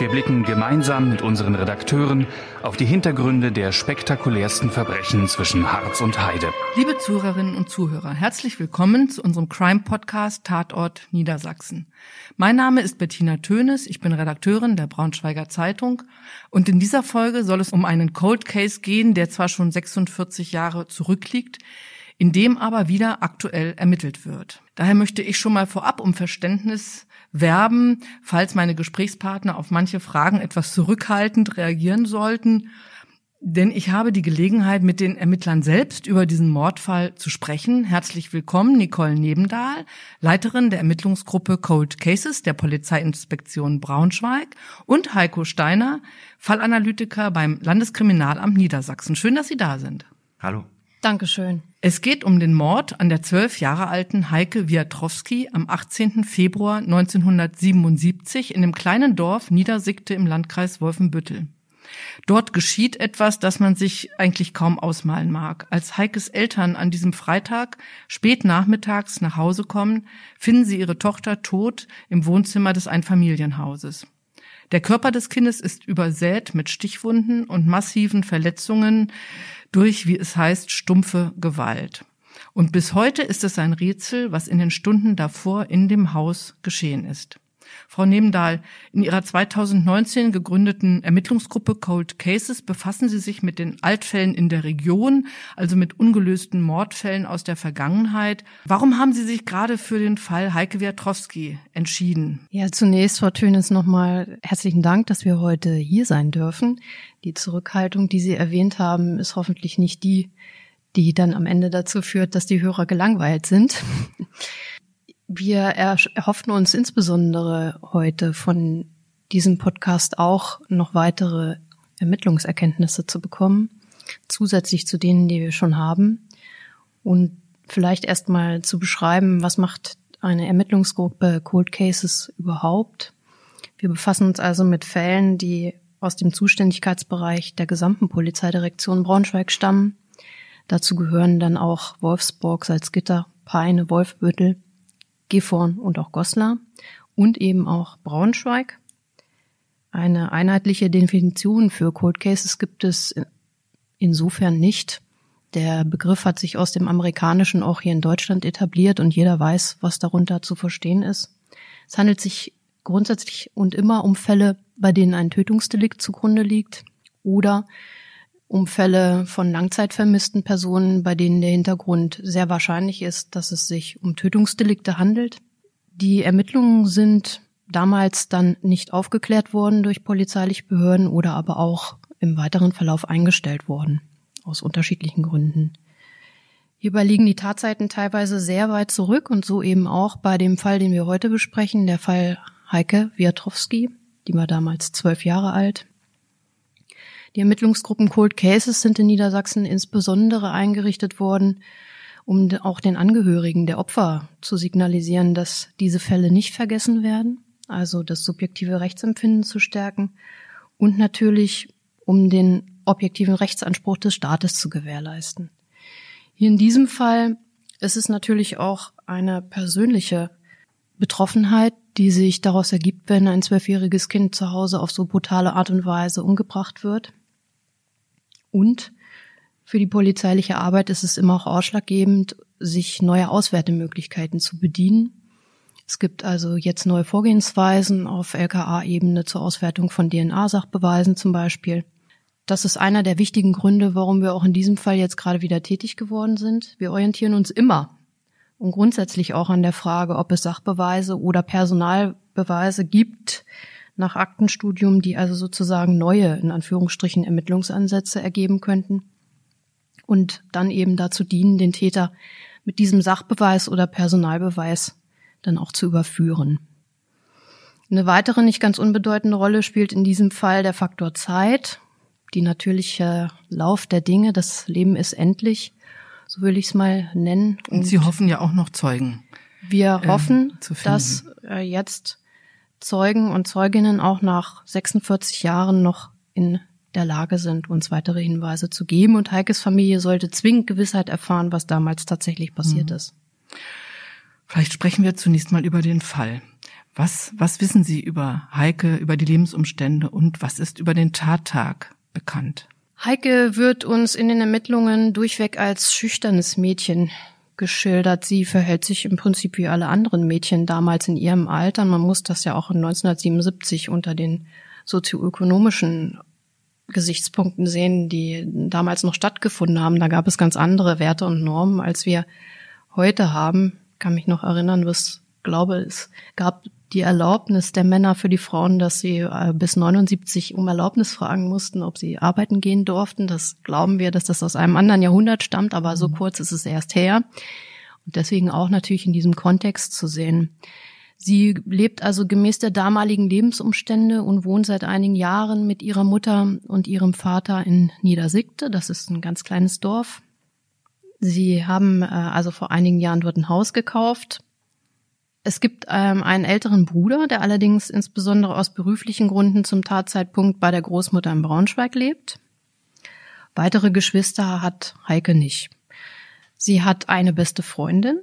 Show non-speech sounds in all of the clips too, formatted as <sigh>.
wir blicken gemeinsam mit unseren Redakteuren auf die Hintergründe der spektakulärsten Verbrechen zwischen Harz und Heide. Liebe Zuhörerinnen und Zuhörer, herzlich willkommen zu unserem Crime-Podcast Tatort Niedersachsen. Mein Name ist Bettina Tönes, ich bin Redakteurin der Braunschweiger Zeitung und in dieser Folge soll es um einen Cold Case gehen, der zwar schon 46 Jahre zurückliegt, in dem aber wieder aktuell ermittelt wird. Daher möchte ich schon mal vorab um Verständnis werben, falls meine Gesprächspartner auf manche Fragen etwas zurückhaltend reagieren sollten. Denn ich habe die Gelegenheit, mit den Ermittlern selbst über diesen Mordfall zu sprechen. Herzlich willkommen, Nicole Nebendahl, Leiterin der Ermittlungsgruppe Cold Cases der Polizeiinspektion Braunschweig und Heiko Steiner, Fallanalytiker beim Landeskriminalamt Niedersachsen. Schön, dass Sie da sind. Hallo. Dankeschön. Es geht um den Mord an der zwölf Jahre alten Heike Wiatrowski am 18. Februar 1977 in dem kleinen Dorf Niedersickte im Landkreis Wolfenbüttel. Dort geschieht etwas, das man sich eigentlich kaum ausmalen mag. Als Heikes Eltern an diesem Freitag spät nachmittags nach Hause kommen, finden sie ihre Tochter tot im Wohnzimmer des Einfamilienhauses. Der Körper des Kindes ist übersät mit Stichwunden und massiven Verletzungen, durch, wie es heißt, stumpfe Gewalt. Und bis heute ist es ein Rätsel, was in den Stunden davor in dem Haus geschehen ist. Frau Nebendahl, in Ihrer 2019 gegründeten Ermittlungsgruppe Cold Cases befassen Sie sich mit den Altfällen in der Region, also mit ungelösten Mordfällen aus der Vergangenheit. Warum haben Sie sich gerade für den Fall Heike Wiatrowski entschieden? Ja, zunächst, Frau Tönes, nochmal herzlichen Dank, dass wir heute hier sein dürfen. Die Zurückhaltung, die Sie erwähnt haben, ist hoffentlich nicht die, die dann am Ende dazu führt, dass die Hörer gelangweilt sind. Wir erhoffen uns insbesondere heute von diesem Podcast auch noch weitere Ermittlungserkenntnisse zu bekommen, zusätzlich zu denen, die wir schon haben. Und vielleicht erstmal zu beschreiben, was macht eine Ermittlungsgruppe Cold Cases überhaupt? Wir befassen uns also mit Fällen, die aus dem Zuständigkeitsbereich der gesamten Polizeidirektion Braunschweig stammen. Dazu gehören dann auch Wolfsburg, Salzgitter, Peine, Wolfbüttel, Gifhorn und auch Goslar und eben auch Braunschweig. Eine einheitliche Definition für Cold Cases gibt es insofern nicht. Der Begriff hat sich aus dem Amerikanischen auch hier in Deutschland etabliert und jeder weiß, was darunter zu verstehen ist. Es handelt sich grundsätzlich und immer um Fälle, bei denen ein Tötungsdelikt zugrunde liegt oder um Fälle von langzeitvermissten Personen, bei denen der Hintergrund sehr wahrscheinlich ist, dass es sich um Tötungsdelikte handelt. Die Ermittlungen sind damals dann nicht aufgeklärt worden durch polizeiliche Behörden oder aber auch im weiteren Verlauf eingestellt worden, aus unterschiedlichen Gründen. Hierbei liegen die Tatzeiten teilweise sehr weit zurück und so eben auch bei dem Fall, den wir heute besprechen, der Fall Heike Wiatrowski, die war damals zwölf Jahre alt. Die Ermittlungsgruppen Cold Cases sind in Niedersachsen insbesondere eingerichtet worden, um auch den Angehörigen der Opfer zu signalisieren, dass diese Fälle nicht vergessen werden, also das subjektive Rechtsempfinden zu stärken und natürlich um den objektiven Rechtsanspruch des Staates zu gewährleisten. Hier in diesem Fall ist es natürlich auch eine persönliche Betroffenheit, die sich daraus ergibt, wenn ein zwölfjähriges Kind zu Hause auf so brutale Art und Weise umgebracht wird. Und für die polizeiliche Arbeit ist es immer auch ausschlaggebend, sich neuer Auswertemöglichkeiten zu bedienen. Es gibt also jetzt neue Vorgehensweisen auf LKA-Ebene zur Auswertung von DNA-Sachbeweisen zum Beispiel. Das ist einer der wichtigen Gründe, warum wir auch in diesem Fall jetzt gerade wieder tätig geworden sind. Wir orientieren uns immer und grundsätzlich auch an der Frage, ob es Sachbeweise oder Personalbeweise gibt, nach Aktenstudium, die also sozusagen neue, in Anführungsstrichen, Ermittlungsansätze ergeben könnten und dann eben dazu dienen, den Täter mit diesem Sachbeweis oder Personalbeweis dann auch zu überführen. Eine weitere nicht ganz unbedeutende Rolle spielt in diesem Fall der Faktor Zeit, die natürliche Lauf der Dinge. Das Leben ist endlich, so will ich es mal nennen. Und, Und, Sie hoffen ja auch noch Zeugen. Wir äh, hoffen, dass äh, jetzt Zeugen und Zeuginnen auch nach 46 Jahren noch in der Lage sind, uns weitere Hinweise zu geben. Und Heikes Familie sollte zwingend Gewissheit erfahren, was damals tatsächlich passiert mhm. ist. Vielleicht sprechen wir zunächst mal über den Fall. Was, was wissen Sie über Heike, über die Lebensumstände und was ist über den Tattag bekannt? Heike wird uns in den Ermittlungen durchweg als schüchternes Mädchen geschildert. Sie verhält sich im Prinzip wie alle anderen Mädchen damals in ihrem Alter. Man muss das ja auch in 1977 unter den sozioökonomischen Gesichtspunkten sehen, die damals noch stattgefunden haben. Da gab es ganz andere Werte und Normen, als wir heute haben. Ich kann mich noch erinnern, was glaube, es gab die Erlaubnis der Männer für die Frauen, dass sie äh, bis 79 um Erlaubnis fragen mussten, ob sie arbeiten gehen durften. Das glauben wir, dass das aus einem anderen Jahrhundert stammt, aber so mhm. kurz ist es erst her. Und deswegen auch natürlich in diesem Kontext zu sehen. Sie lebt also gemäß der damaligen Lebensumstände und wohnt seit einigen Jahren mit ihrer Mutter und ihrem Vater in Niedersigte. Das ist ein ganz kleines Dorf. Sie haben äh, also vor einigen Jahren dort ein Haus gekauft es gibt ähm, einen älteren Bruder, der allerdings insbesondere aus beruflichen Gründen zum Tatzeitpunkt bei der Großmutter in Braunschweig lebt. Weitere Geschwister hat Heike nicht. Sie hat eine beste Freundin.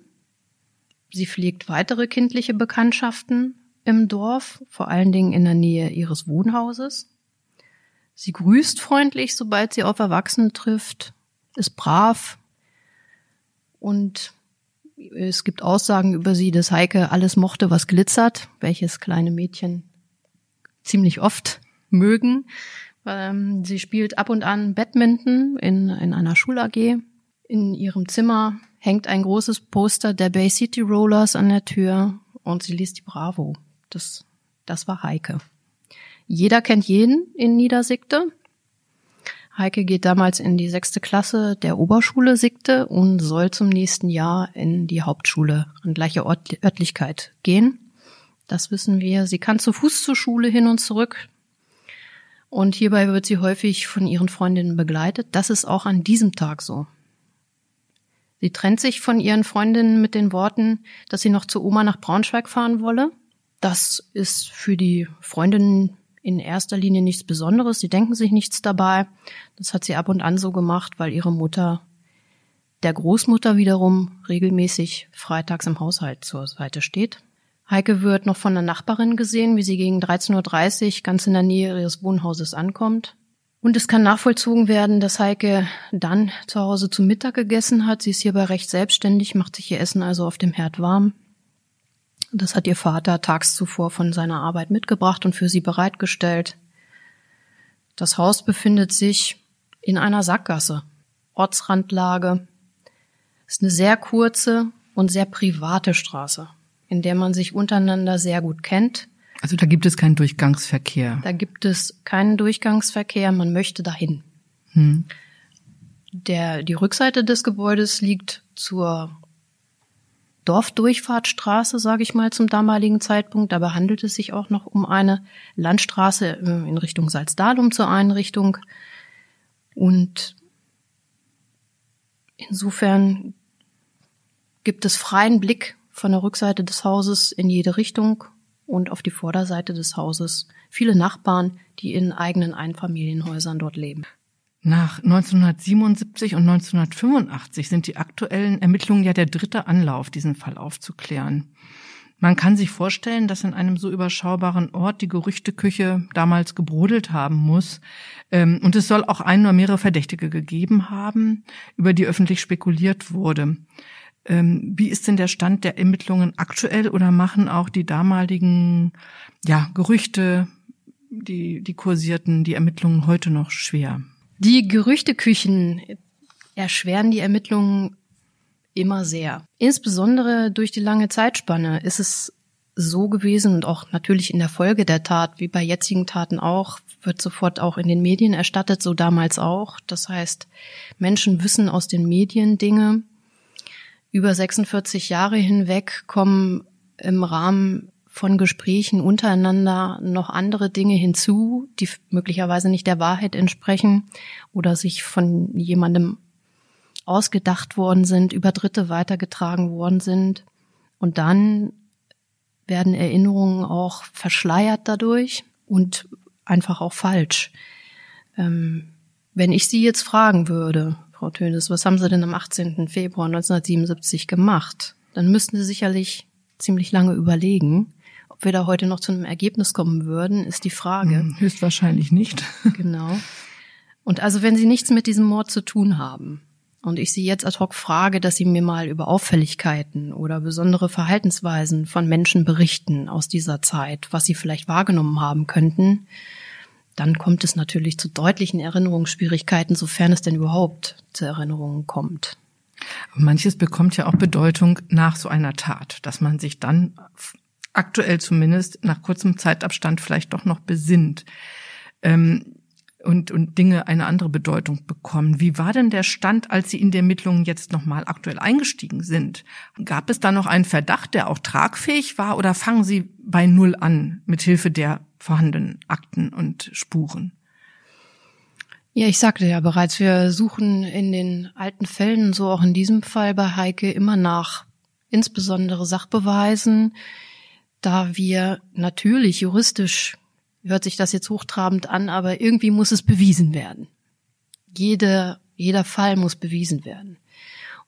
Sie pflegt weitere kindliche Bekanntschaften im Dorf, vor allen Dingen in der Nähe ihres Wohnhauses. Sie grüßt freundlich, sobald sie auf Erwachsene trifft, ist brav und es gibt Aussagen über sie, dass Heike alles mochte, was glitzert, welches kleine Mädchen ziemlich oft mögen. Ähm, sie spielt ab und an Badminton in, in einer Schul-AG. In ihrem Zimmer hängt ein großes Poster der Bay City Rollers an der Tür und sie liest die Bravo. Das, das war Heike. Jeder kennt jeden in Niedersigte. Heike geht damals in die sechste Klasse der Oberschule Sigte und soll zum nächsten Jahr in die Hauptschule an gleicher Ort Örtlichkeit gehen. Das wissen wir. Sie kann zu Fuß zur Schule hin und zurück. Und hierbei wird sie häufig von ihren Freundinnen begleitet. Das ist auch an diesem Tag so. Sie trennt sich von ihren Freundinnen mit den Worten, dass sie noch zu Oma nach Braunschweig fahren wolle. Das ist für die Freundinnen in erster Linie nichts Besonderes. Sie denken sich nichts dabei. Das hat sie ab und an so gemacht, weil ihre Mutter der Großmutter wiederum regelmäßig freitags im Haushalt zur Seite steht. Heike wird noch von der Nachbarin gesehen, wie sie gegen 13.30 Uhr ganz in der Nähe ihres Wohnhauses ankommt. Und es kann nachvollzogen werden, dass Heike dann zu Hause zu Mittag gegessen hat. Sie ist hierbei recht selbstständig, macht sich ihr Essen also auf dem Herd warm. Das hat ihr Vater tags zuvor von seiner Arbeit mitgebracht und für sie bereitgestellt. Das Haus befindet sich in einer Sackgasse, Ortsrandlage. Es ist eine sehr kurze und sehr private Straße, in der man sich untereinander sehr gut kennt. Also da gibt es keinen Durchgangsverkehr. Da gibt es keinen Durchgangsverkehr, man möchte dahin. Hm. Der, die Rückseite des Gebäudes liegt zur Dorfdurchfahrtsstraße, sage ich mal, zum damaligen Zeitpunkt. Dabei handelt es sich auch noch um eine Landstraße äh, in Richtung Salzdalum zur Einrichtung. Und insofern gibt es freien Blick von der Rückseite des Hauses in jede Richtung und auf die Vorderseite des Hauses viele Nachbarn, die in eigenen Einfamilienhäusern dort leben. Nach 1977 und 1985 sind die aktuellen Ermittlungen ja der dritte Anlauf, diesen Fall aufzuklären. Man kann sich vorstellen, dass in einem so überschaubaren Ort die Gerüchteküche damals gebrodelt haben muss. Ähm, und es soll auch ein oder mehrere Verdächtige gegeben haben, über die öffentlich spekuliert wurde. Ähm, wie ist denn der Stand der Ermittlungen aktuell oder machen auch die damaligen ja, Gerüchte, die, die kursierten, die Ermittlungen heute noch schwer? Die Gerüchteküchen erschweren die Ermittlungen immer sehr. Insbesondere durch die lange Zeitspanne ist es so gewesen und auch natürlich in der Folge der Tat, wie bei jetzigen Taten auch, wird sofort auch in den Medien erstattet, so damals auch. Das heißt, Menschen wissen aus den Medien Dinge. Über 46 Jahre hinweg kommen im Rahmen von Gesprächen untereinander noch andere Dinge hinzu, die möglicherweise nicht der Wahrheit entsprechen oder sich von jemandem ausgedacht worden sind, über Dritte weitergetragen worden sind. Und dann werden Erinnerungen auch verschleiert dadurch und einfach auch falsch. Ähm, wenn ich Sie jetzt fragen würde, Frau Tönes, was haben Sie denn am 18. Februar 1977 gemacht? Dann müssten Sie sicherlich ziemlich lange überlegen. Ob wir da heute noch zu einem Ergebnis kommen würden, ist die Frage. Hm, höchstwahrscheinlich nicht. <laughs> Genau. Und also wenn Sie nichts mit diesem Mord zu tun haben und ich Sie jetzt ad hoc frage, dass Sie mir mal über Auffälligkeiten oder besondere Verhaltensweisen von Menschen berichten aus dieser Zeit, was Sie vielleicht wahrgenommen haben könnten, dann kommt es natürlich zu deutlichen Erinnerungsschwierigkeiten, sofern es denn überhaupt zu Erinnerungen kommt. Manches bekommt ja auch Bedeutung nach so einer Tat, dass man sich dann aktuell zumindest nach kurzem Zeitabstand vielleicht doch noch besinnt ähm, und, und Dinge eine andere Bedeutung bekommen. Wie war denn der Stand, als Sie in die Ermittlungen jetzt nochmal aktuell eingestiegen sind? Gab es da noch einen Verdacht, der auch tragfähig war oder fangen Sie bei Null an mit Hilfe der vorhandenen Akten und Spuren? Ja, ich sagte ja bereits, wir suchen in den alten Fällen, so auch in diesem Fall bei Heike, immer nach insbesondere Sachbeweisen, da wir natürlich juristisch, hört sich das jetzt hochtrabend an, aber irgendwie muss es bewiesen werden. Jede, jeder Fall muss bewiesen werden.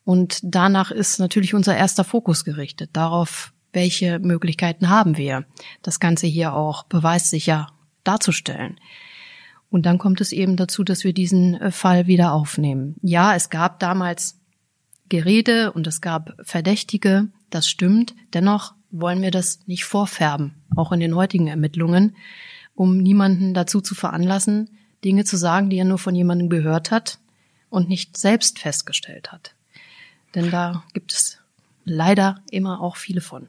Und danach ist natürlich unser erster Fokus gerichtet, darauf, welche Möglichkeiten haben wir, das Ganze hier auch beweissicher darzustellen. Und dann kommt es eben dazu, dass wir diesen äh, Fall wieder aufnehmen. Ja, es gab damals Gerede und es gab Verdächtige, das stimmt. Dennoch wollen wir das nicht vorfärben, auch in den heutigen Ermittlungen, um niemanden dazu zu veranlassen, Dinge zu sagen, die er nur von jemandem gehört hat und nicht selbst festgestellt hat. Denn da gibt es leider immer auch viele von.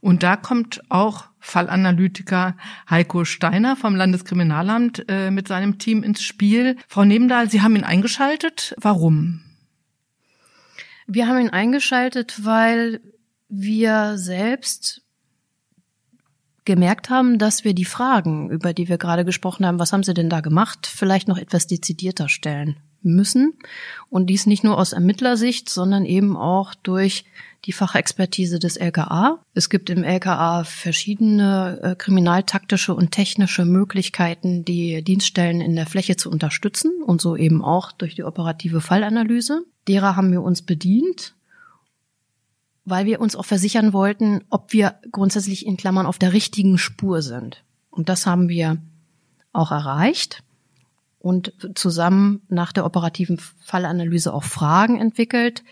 Und da kommt auch Fallanalytiker Heiko Steiner vom Landeskriminalamt äh, mit seinem Team ins Spiel. Frau Nebendahl, Sie haben ihn eingeschaltet. Warum? Wir haben ihn eingeschaltet, weil wir selbst gemerkt haben, dass wir die Fragen, über die wir gerade gesprochen haben, was haben Sie denn da gemacht, vielleicht noch etwas dezidierter stellen müssen. Und dies nicht nur aus Ermittlersicht, sondern eben auch durch die Fachexpertise des LKA. Es gibt im LKA verschiedene äh, kriminaltaktische und technische Möglichkeiten, die Dienststellen in der Fläche zu unterstützen und so eben auch durch die operative Fallanalyse. Derer haben wir uns bedient weil wir uns auch versichern wollten, ob wir grundsätzlich in Klammern auf der richtigen Spur sind. Und das haben wir auch erreicht und zusammen nach der operativen Fallanalyse auch Fragen entwickelt,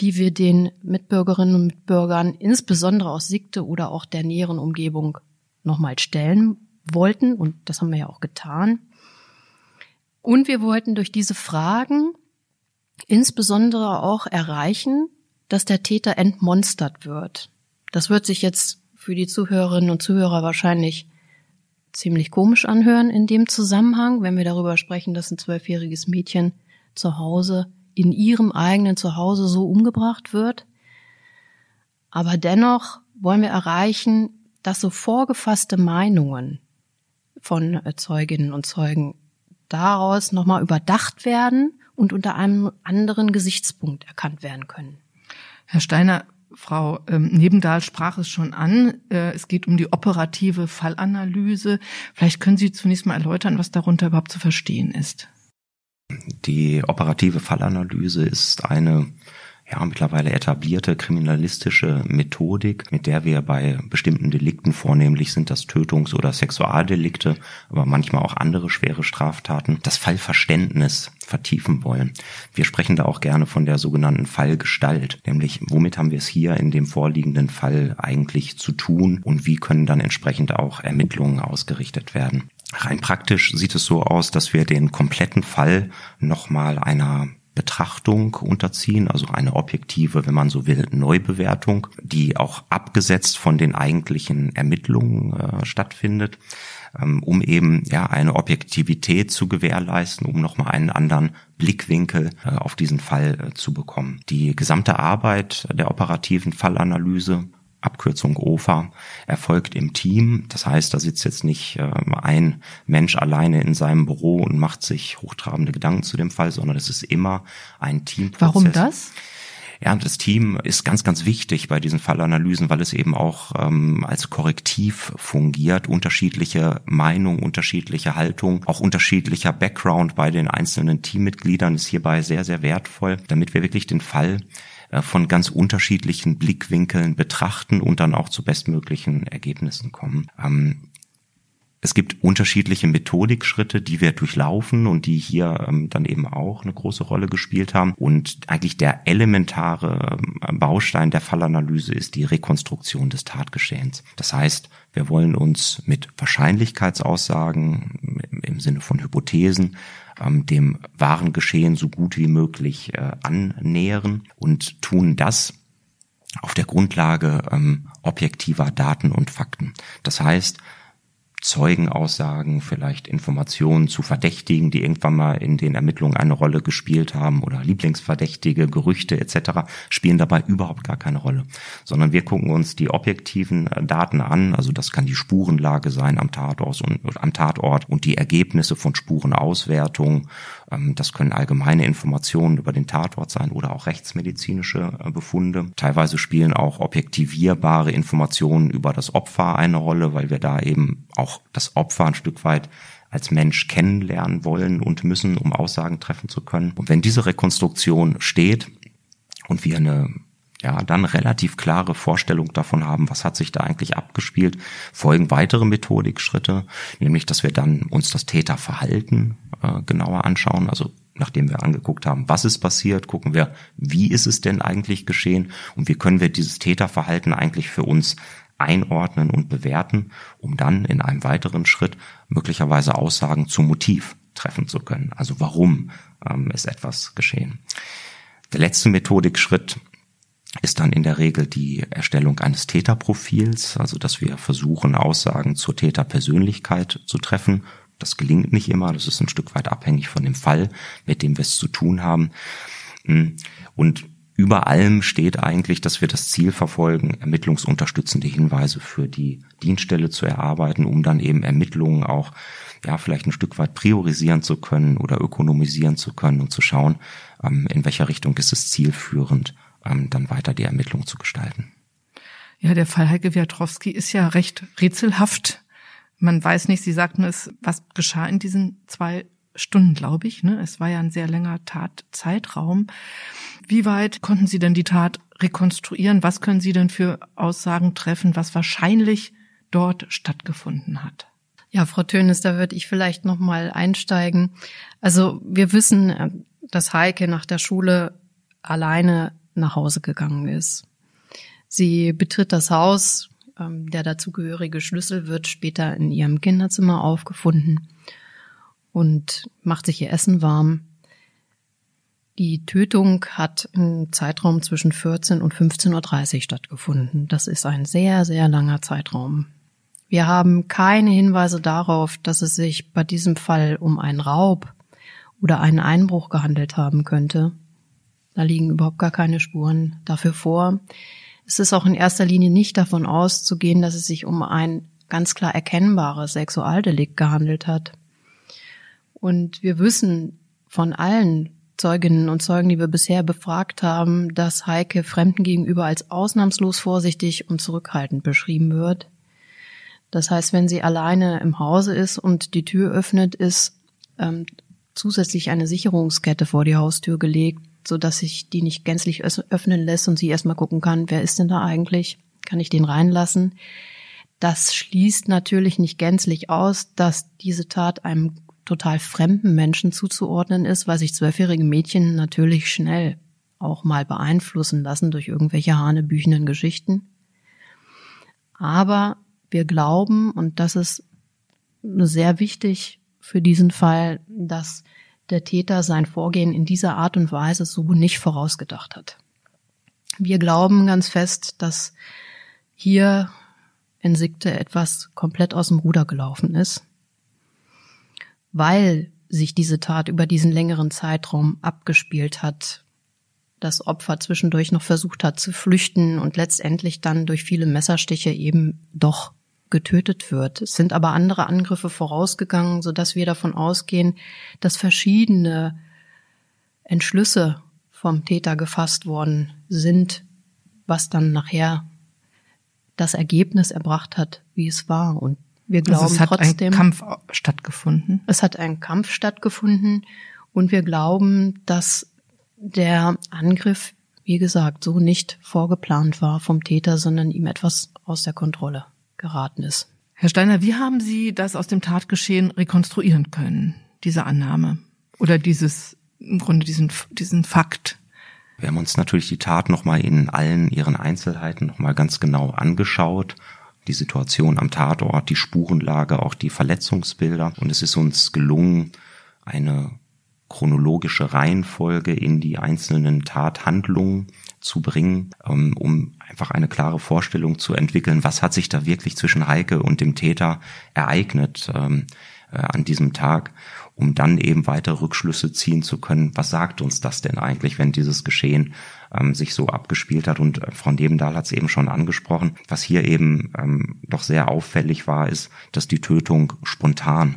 die wir den Mitbürgerinnen und Mitbürgern insbesondere aus Siegte oder auch der näheren Umgebung nochmal stellen wollten. Und das haben wir ja auch getan. Und wir wollten durch diese Fragen insbesondere auch erreichen, dass der Täter entmonstert wird. Das wird sich jetzt für die Zuhörerinnen und Zuhörer wahrscheinlich ziemlich komisch anhören in dem Zusammenhang, wenn wir darüber sprechen, dass ein zwölfjähriges Mädchen zu Hause in ihrem eigenen Zuhause so umgebracht wird. Aber dennoch wollen wir erreichen, dass so vorgefasste Meinungen von Zeuginnen und Zeugen daraus nochmal überdacht werden und unter einem anderen Gesichtspunkt erkannt werden können. Herr Steiner, Frau ähm, Nebendahl sprach es schon an. Äh, es geht um die operative Fallanalyse. Vielleicht können Sie zunächst mal erläutern, was darunter überhaupt zu verstehen ist. Die operative Fallanalyse ist eine ja, mittlerweile etablierte kriminalistische Methodik, mit der wir bei bestimmten Delikten, vornehmlich sind das Tötungs- oder Sexualdelikte, aber manchmal auch andere schwere Straftaten, das Fallverständnis vertiefen wollen. Wir sprechen da auch gerne von der sogenannten Fallgestalt, nämlich womit haben wir es hier in dem vorliegenden Fall eigentlich zu tun und wie können dann entsprechend auch Ermittlungen ausgerichtet werden. Rein praktisch sieht es so aus, dass wir den kompletten Fall nochmal einer Betrachtung unterziehen, also eine objektive, wenn man so will, Neubewertung, die auch abgesetzt von den eigentlichen Ermittlungen äh, stattfindet, ähm, um eben ja eine Objektivität zu gewährleisten, um nochmal einen anderen Blickwinkel äh, auf diesen Fall äh, zu bekommen. Die gesamte Arbeit der operativen Fallanalyse Abkürzung OFA, erfolgt im Team. Das heißt, da sitzt jetzt nicht äh, ein Mensch alleine in seinem Büro und macht sich hochtrabende Gedanken zu dem Fall, sondern es ist immer ein Teamprozess. Warum das? Ja, das Team ist ganz, ganz wichtig bei diesen Fallanalysen, weil es eben auch ähm, als Korrektiv fungiert. Unterschiedliche Meinungen, unterschiedliche Haltung, auch unterschiedlicher Background bei den einzelnen Teammitgliedern ist hierbei sehr, sehr wertvoll, damit wir wirklich den Fall äh, von ganz unterschiedlichen Blickwinkeln betrachten und dann auch zu bestmöglichen Ergebnissen kommen. Ähm, es gibt unterschiedliche Methodikschritte, die wir durchlaufen und die hier ähm, dann eben auch eine große Rolle gespielt haben. Und eigentlich der elementare ähm, Baustein der Fallanalyse ist die Rekonstruktion des Tatgeschehens. Das heißt, wir wollen uns mit Wahrscheinlichkeitsaussagen im Sinne von Hypothesen ähm, dem wahren Geschehen so gut wie möglich äh, annähern und tun das auf der Grundlage ähm, objektiver Daten und Fakten. Das heißt, Zeugenaussagen, vielleicht Informationen zu Verdächtigen, die irgendwann mal in den Ermittlungen eine Rolle gespielt haben oder Lieblingsverdächtige, Gerüchte etc. spielen dabei überhaupt gar keine Rolle, sondern wir gucken uns die objektiven äh, Daten an, also das kann die Spurenlage sein am Tatort und, am Tatort und die Ergebnisse von Spurenauswertung, das können allgemeine Informationen über den Tatort sein oder auch rechtsmedizinische äh, Befunde. Teilweise spielen auch objektivierbare Informationen über das Opfer eine Rolle, weil wir da eben auch das Opfer ein Stück weit als Mensch kennenlernen wollen und müssen, um Aussagen treffen zu können. Und wenn diese Rekonstruktion steht und wir eine ja, dann relativ klare Vorstellung davon haben, was hat sich da eigentlich abgespielt, folgen weitere Methodikschritte, nämlich, dass wir dann uns das Täterverhalten äh, genauer anschauen, also nachdem wir angeguckt haben, was ist passiert, gucken wir, wie ist es denn eigentlich geschehen und wie können wir dieses Täterverhalten eigentlich für uns einordnen und bewerten, um dann in einem weiteren Schritt möglicherweise Aussagen zum Motiv treffen zu können. Also warum ähm, ist etwas geschehen. Der letzte Methodikschritt ist dann in der Regel die Erstellung eines Täterprofils, also dass wir versuchen, Aussagen zur Täterpersönlichkeit zu treffen. Das gelingt nicht immer, das ist ein Stück weit abhängig von dem Fall, mit dem wir es zu tun haben. Und über allem steht eigentlich, dass wir das Ziel verfolgen, ermittlungsunterstützende Hinweise für die Dienststelle zu erarbeiten, um dann eben Ermittlungen auch ja vielleicht ein Stück weit priorisieren zu können oder ökonomisieren zu können und zu schauen, ähm, in welcher Richtung ist es zielführend ähm, dann weiter die Ermittlung zu gestalten. Ja, der Fall Heike Wiatrowski ist ja recht rätselhaft. Man weiß nicht, Sie sagten es, was geschah in diesen zwei Stunden, glaube ich. Ne? Es war ja ein sehr langer Tatzeitraum. Wie weit konnten Sie denn die Tat rekonstruieren? Was können Sie denn für Aussagen treffen, was wahrscheinlich dort stattgefunden hat? Ja, Frau Tönes, da würde ich vielleicht noch mal einsteigen. Also wir wissen, äh, dass Heike nach der Schule alleine nach Hause gegangen ist. Sie betritt das Haus, ähm, der dazugehörige Schlüssel wird später in ihrem Kinderzimmer aufgefunden und macht sich ihr Essen warm. Die Tötung hat im Zeitraum zwischen 14 und 15.30 Uhr stattgefunden. Das ist ein sehr, sehr langer Zeitraum. Wir haben keine Hinweise darauf, dass es sich bei diesem Fall um einen Raub oder einen Einbruch gehandelt haben könnte. Da liegen überhaupt gar keine Spuren dafür vor. Es ist auch in erster Linie nicht davon auszugehen, dass es sich um ein ganz klar erkennbares Sexualdelikt gehandelt hat. Und wir wissen von allen Zeuginnen und Zeugen, die wir bisher befragt haben, dass Heike Fremden gegenüber als ausnahmslos vorsichtig und zurückhaltend beschrieben wird. Das heißt, wenn sie alleine im Hause ist und die Tür öffnet, ist ähm, zusätzlich eine Sicherungskette vor die Haustür gelegt, so dass sich die nicht gänzlich öffnen lässt und sie erstmal gucken kann, wer ist denn da eigentlich? Kann ich den reinlassen? Das schließt natürlich nicht gänzlich aus, dass diese Tat einem total fremden Menschen zuzuordnen ist, weil sich zwölfjährige Mädchen natürlich schnell auch mal beeinflussen lassen durch irgendwelche hanebüchenden Geschichten. Aber wir glauben, und das ist sehr wichtig für diesen Fall, dass der Täter sein Vorgehen in dieser Art und Weise so nicht vorausgedacht hat. Wir glauben ganz fest, dass hier in Sikte etwas komplett aus dem Ruder gelaufen ist, weil sich diese Tat über diesen längeren Zeitraum abgespielt hat. das Opfer zwischendurch noch versucht hat zu flüchten und letztendlich dann durch viele Messerstiche eben doch getötet wird. Es sind aber andere Angriffe vorausgegangen, so dass wir davon ausgehen, dass verschiedene Entschlüsse vom Täter gefasst worden sind, was dann nachher das Ergebnis erbracht hat, wie es war. Und wir glauben also es hat trotzdem. Ein Kampf stattgefunden. Es hat ein Kampf stattgefunden und wir glauben, dass der Angriff, wie gesagt, so nicht vorgeplant war vom Täter, sondern ihm etwas aus der Kontrolle geraten ist. Herr Steiner, wie haben Sie das aus dem Tatgeschehen rekonstruieren können, diese Annahme? Oder dieses, im Grunde diesen, diesen Fakt? Wir haben uns natürlich die Tat nochmal in allen ihren Einzelheiten nochmal ganz genau angeschaut. Die Situation am Tatort, die Spurenlage, auch die Verletzungsbilder. Und es ist uns gelungen, eine chronologische Reihenfolge in die einzelnen Tathandlungen zu bringen, ähm, um einfach eine klare Vorstellung zu entwickeln, was hat sich da wirklich zwischen Heike und dem Täter ereignet ähm, äh, an diesem Tag, um dann eben weitere Rückschlüsse ziehen zu können. Was sagt uns das denn eigentlich, wenn dieses Geschehen ähm, sich so abgespielt hat? Und äh, Frau Nebendahl hat es eben schon angesprochen. Was hier eben ähm, doch sehr auffällig war, ist, dass die Tötung spontan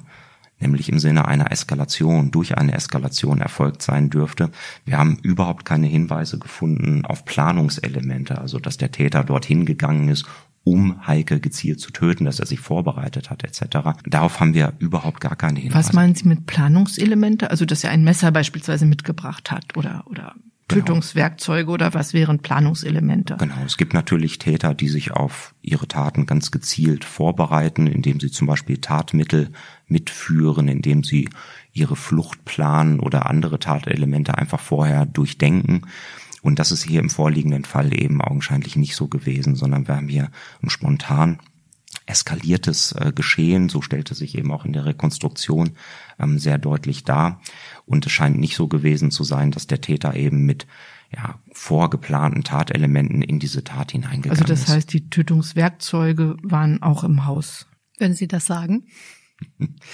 nämlich im Sinne einer Eskalation, durch eine Eskalation erfolgt sein dürfte. Wir haben überhaupt keine Hinweise gefunden auf Planungselemente, also dass der Täter dorthin gegangen ist, um Heike gezielt zu töten, dass er sich vorbereitet hat etc. Darauf haben wir überhaupt gar keine Hinweise. Was meinen Sie mit Planungselemente? Also dass er ein Messer beispielsweise mitgebracht hat oder oder Genau. Tötungswerkzeuge oder was wären Planungselemente? Genau, es gibt natürlich Täter, die sich auf ihre Taten ganz gezielt vorbereiten, indem sie zum Beispiel Tatmittel mitführen, indem sie ihre Flucht planen oder andere Tatelemente einfach vorher durchdenken. Und das ist hier im vorliegenden Fall eben augenscheinlich nicht so gewesen, sondern wir haben hier ein spontan eskaliertes äh, Geschehen, so stellte sich eben auch in der Rekonstruktion ähm, sehr deutlich dar. Und es scheint nicht so gewesen zu sein, dass der Täter eben mit ja, vorgeplanten Tatelementen in diese Tat hineingegangen ist. Also das heißt, die Tötungswerkzeuge waren auch im Haus. Können Sie das sagen?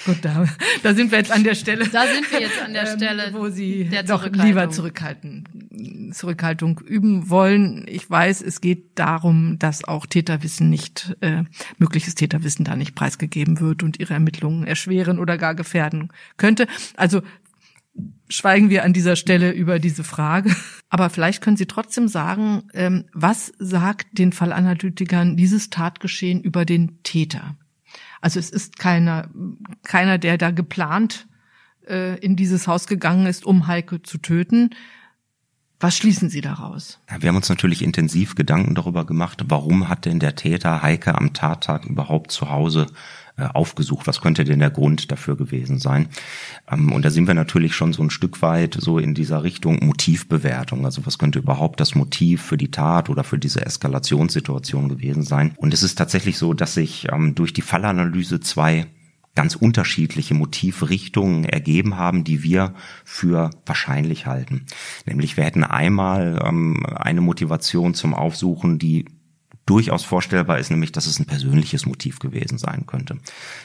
Gut, da, da sind wir jetzt an der Stelle. Da sind wir jetzt an der ähm, Stelle, wo Sie doch lieber zurückhalten, Zurückhaltung üben wollen. Ich weiß, es geht darum, dass auch Täterwissen nicht, äh, mögliches Täterwissen da nicht preisgegeben wird und ihre Ermittlungen erschweren oder gar gefährden könnte. Also schweigen wir an dieser Stelle über diese Frage. Aber vielleicht können Sie trotzdem sagen, ähm, was sagt den Fallanalytikern dieses Tatgeschehen über den Täter? Also es ist keiner, keiner, der da geplant äh, in dieses Haus gegangen ist, um Heike zu töten. Was schließen Sie daraus? Wir haben uns natürlich intensiv Gedanken darüber gemacht, warum hat denn der Täter Heike am Tattag überhaupt zu Hause äh, aufgesucht. Was könnte denn der Grund dafür gewesen sein? Ähm, und da sind wir natürlich schon so ein Stück weit so in dieser Richtung Motivbewertung. Also was könnte überhaupt das Motiv für die Tat oder für diese Eskalationssituation gewesen sein? Und es ist tatsächlich so, dass sich ähm, durch die Fallanalyse zwei ganz unterschiedliche Motivrichtungen ergeben haben, die wir für wahrscheinlich halten. Nämlich wir hätten einmal ähm, eine Motivation zum Aufsuchen, die durchaus vorstellbar ist, nämlich, dass es ein persönliches Motiv gewesen sein könnte.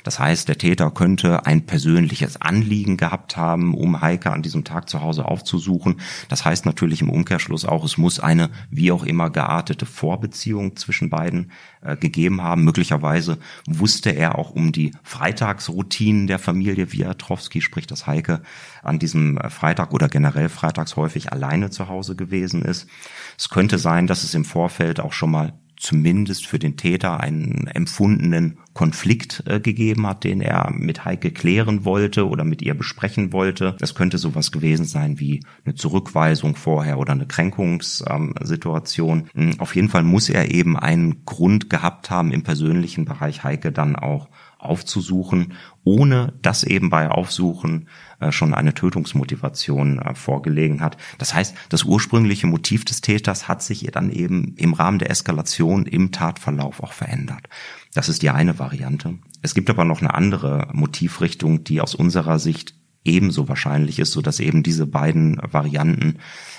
Das heißt, der Täter könnte ein persönliches Anliegen gehabt haben, um Heike an diesem Tag zu Hause aufzusuchen. Das heißt natürlich im Umkehrschluss auch, es muss eine wie auch immer geartete Vorbeziehung zwischen beiden äh, gegeben haben. Möglicherweise wusste er auch um die Freitagsroutinen der Familie Wiatrowski, sprich, dass Heike an diesem äh, Freitag oder generell freitags häufig alleine zu Hause gewesen ist. Es könnte sein, dass es im Vorfeld auch schon mal zumindest für den Täter einen empfundenen Konflikt äh, gegeben hat, den er mit Heike klären wollte oder mit ihr besprechen wollte. Das könnte sowas gewesen sein wie eine Zurückweisung vorher oder eine Kränkungssituation. Ähm, Auf jeden Fall muss er eben einen Grund gehabt haben, im persönlichen Bereich Heike dann auch aufzusuchen, ohne dass eben bei Aufsuchen schon eine Tötungsmotivation äh, vorgelegen hat. Das heißt, das ursprüngliche Motiv des Täters hat sich dann eben im Rahmen der Eskalation im Tatverlauf auch verändert. Das ist die eine Variante. Es gibt aber noch eine andere Motivrichtung, die aus unserer Sicht ebenso wahrscheinlich ist, so dass eben diese beiden Varianten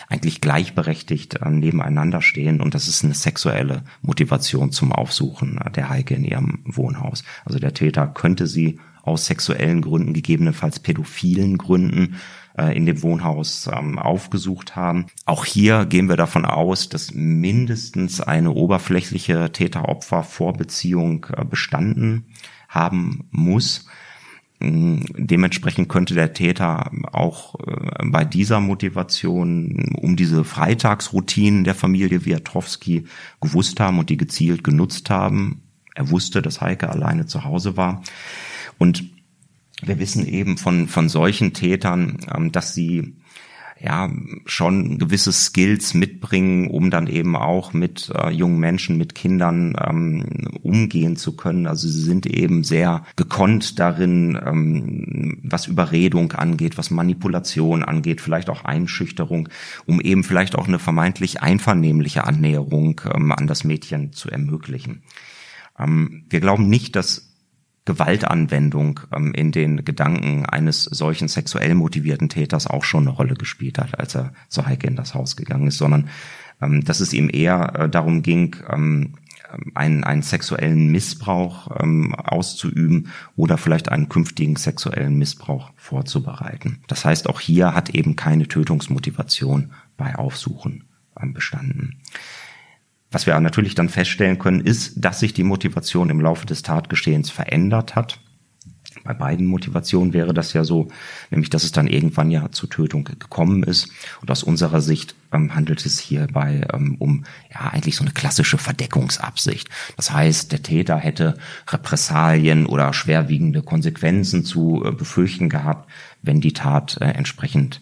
eigentlich gleichberechtigt äh, nebeneinander stehen und das ist eine sexuelle Motivation zum Aufsuchen der Heike in ihrem Wohnhaus. Also der Täter könnte sie aus sexuellen Gründen, gegebenenfalls pädophilen Gründen äh, in dem Wohnhaus ähm, aufgesucht haben. Auch hier gehen wir davon aus, dass mindestens eine oberflächliche Täter-Opfer-Vorbeziehung äh, bestanden haben muss. Mm, dementsprechend könnte der Täter auch äh, bei dieser Motivation um diese Freitagsroutinen der Familie Wiatrowski gewusst haben und die gezielt genutzt haben. Er wusste, dass Heike alleine zu Hause war. Und wir wissen eben von, von solchen Tätern, ähm, dass sie ja schon gewisse Skills mitbringen, um dann eben auch mit äh, jungen Menschen, mit Kindern ähm, umgehen zu können. Also sie sind eben sehr gekonnt darin, ähm, was Überredung angeht, was Manipulation angeht, vielleicht auch Einschüchterung, um eben vielleicht auch eine vermeintlich einvernehmliche Annäherung ähm, an das Mädchen zu ermöglichen. Ähm, wir glauben nicht, dass Gewaltanwendung ähm, in den Gedanken eines solchen sexuell motivierten Täters auch schon eine Rolle gespielt hat, als er zu Heike in das Haus gegangen ist, sondern ähm, dass es ihm eher äh, darum ging, ähm, einen, einen sexuellen Missbrauch ähm, auszuüben oder vielleicht einen künftigen sexuellen Missbrauch vorzubereiten. Das heißt, auch hier hat eben keine Tötungsmotivation bei Aufsuchen ähm, bestanden. Was wir natürlich dann feststellen können, ist, dass sich die Motivation im Laufe des Tatgeschehens verändert hat. Bei beiden Motivationen wäre das ja so, nämlich dass es dann irgendwann ja zur Tötung gekommen ist. Und aus unserer Sicht ähm, handelt es hierbei ähm, um ja eigentlich so eine klassische Verdeckungsabsicht. Das heißt, der Täter hätte Repressalien oder schwerwiegende Konsequenzen zu äh, befürchten gehabt, wenn die Tat äh, entsprechend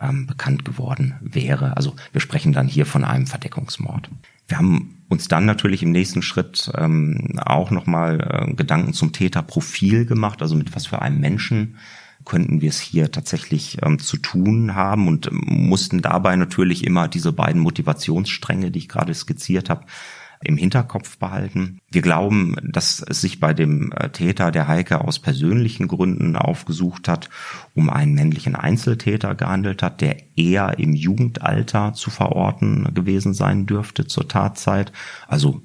ähm, bekannt geworden wäre. Also wir sprechen dann hier von einem Verdeckungsmord. Wir haben uns dann natürlich im nächsten Schritt ähm, auch nochmal äh, Gedanken zum Täterprofil gemacht, also mit was für einem Menschen könnten wir es hier tatsächlich ähm, zu tun haben und mussten dabei natürlich immer diese beiden Motivationsstränge, die ich gerade skizziert habe, im Hinterkopf behalten. Wir glauben, dass es sich bei dem äh, Täter, der Heike aus persönlichen Gründen aufgesucht hat, um einen männlichen Einzeltäter gehandelt hat, der eher im Jugendalter zu verorten gewesen sein dürfte zur Tatzeit. Also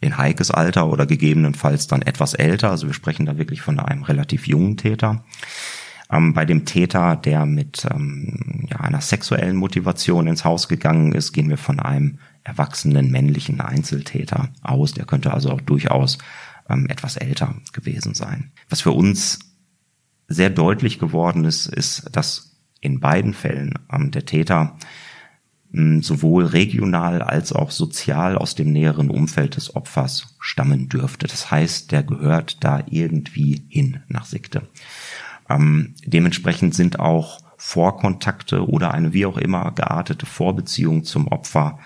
in Heikes Alter oder gegebenenfalls dann etwas älter. Also wir sprechen da wirklich von einem relativ jungen Täter. Ähm, bei dem Täter, der mit ähm, ja, einer sexuellen Motivation ins Haus gegangen ist, gehen wir von einem erwachsenen männlichen Einzeltäter aus. Der könnte also auch durchaus ähm, etwas älter gewesen sein. Was für uns sehr deutlich geworden ist, ist, dass in beiden Fällen ähm, der Täter ähm, sowohl regional als auch sozial aus dem näheren Umfeld des Opfers stammen dürfte. Das heißt, der gehört da irgendwie hin nach Sikte. Ähm, dementsprechend sind auch Vorkontakte oder eine wie auch immer geartete Vorbeziehung zum Opfer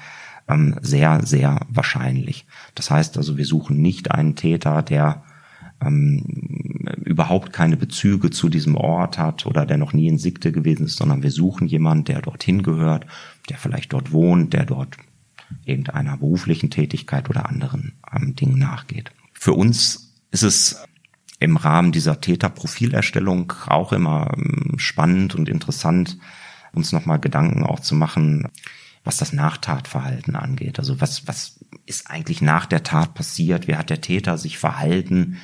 ähm, sehr, sehr wahrscheinlich. Das heißt also, wir suchen nicht einen Täter, der ähm, überhaupt keine Bezüge zu diesem Ort hat oder der noch nie in Sikte gewesen ist, sondern wir suchen jemanden, der dorthin gehört, der vielleicht dort wohnt, der dort irgendeiner beruflichen Tätigkeit oder anderen ähm, Dingen nachgeht. Für uns ist es im Rahmen dieser Täterprofilerstellung auch immer ähm, spannend und interessant, uns nochmal Gedanken auch zu machen, was das Nachtatverhalten angeht. Also was, was ist eigentlich nach der Tat passiert? Wie hat der Täter sich verhalten?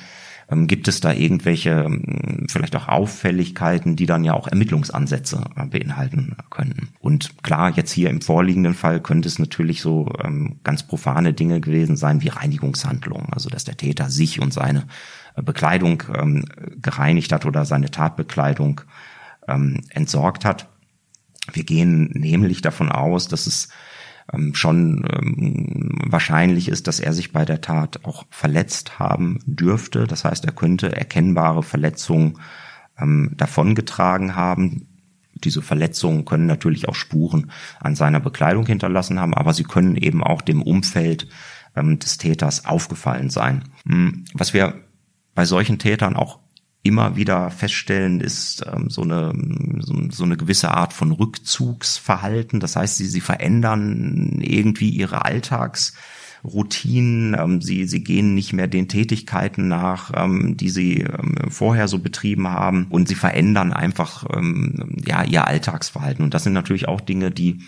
Ähm, gibt es da irgendwelche ähm, vielleicht auch Auffälligkeiten, die dann ja auch Ermittlungsansätze beinhalten könnten? Und klar, jetzt hier im vorliegenden Fall könnte es natürlich so ganz profane Dinge gewesen sein wie Reinigungshandlungen, also dass der Täter sich und seine Bekleidung ähm, gereinigt hat oder seine Tatbekleidung ähm, entsorgt hat. Wir gehen nämlich davon aus, dass es ähm, schon ähm, wahrscheinlich ist, dass er sich bei der Tat auch verletzt haben dürfte. Das heißt, er könnte erkennbare Verletzungen ähm, davongetragen haben. Diese Verletzungen können natürlich auch Spuren an seiner Bekleidung hinterlassen haben, aber sie können eben auch dem Umfeld des Täters aufgefallen sein. Hm, was wir bei solchen Tätern auch immer wieder feststellen, ist ähm, so, eine, so, so eine gewisse Art von Rückzugsverhalten. Das heißt, sie, sie verändern irgendwie ihre Alltagsroutinen. Ähm, sie, sie gehen nicht mehr den Tätigkeiten nach, ähm, die sie ähm, vorher so betrieben haben. Und sie verändern einfach ähm, ja, ihr Alltagsverhalten. Und das sind natürlich auch Dinge, die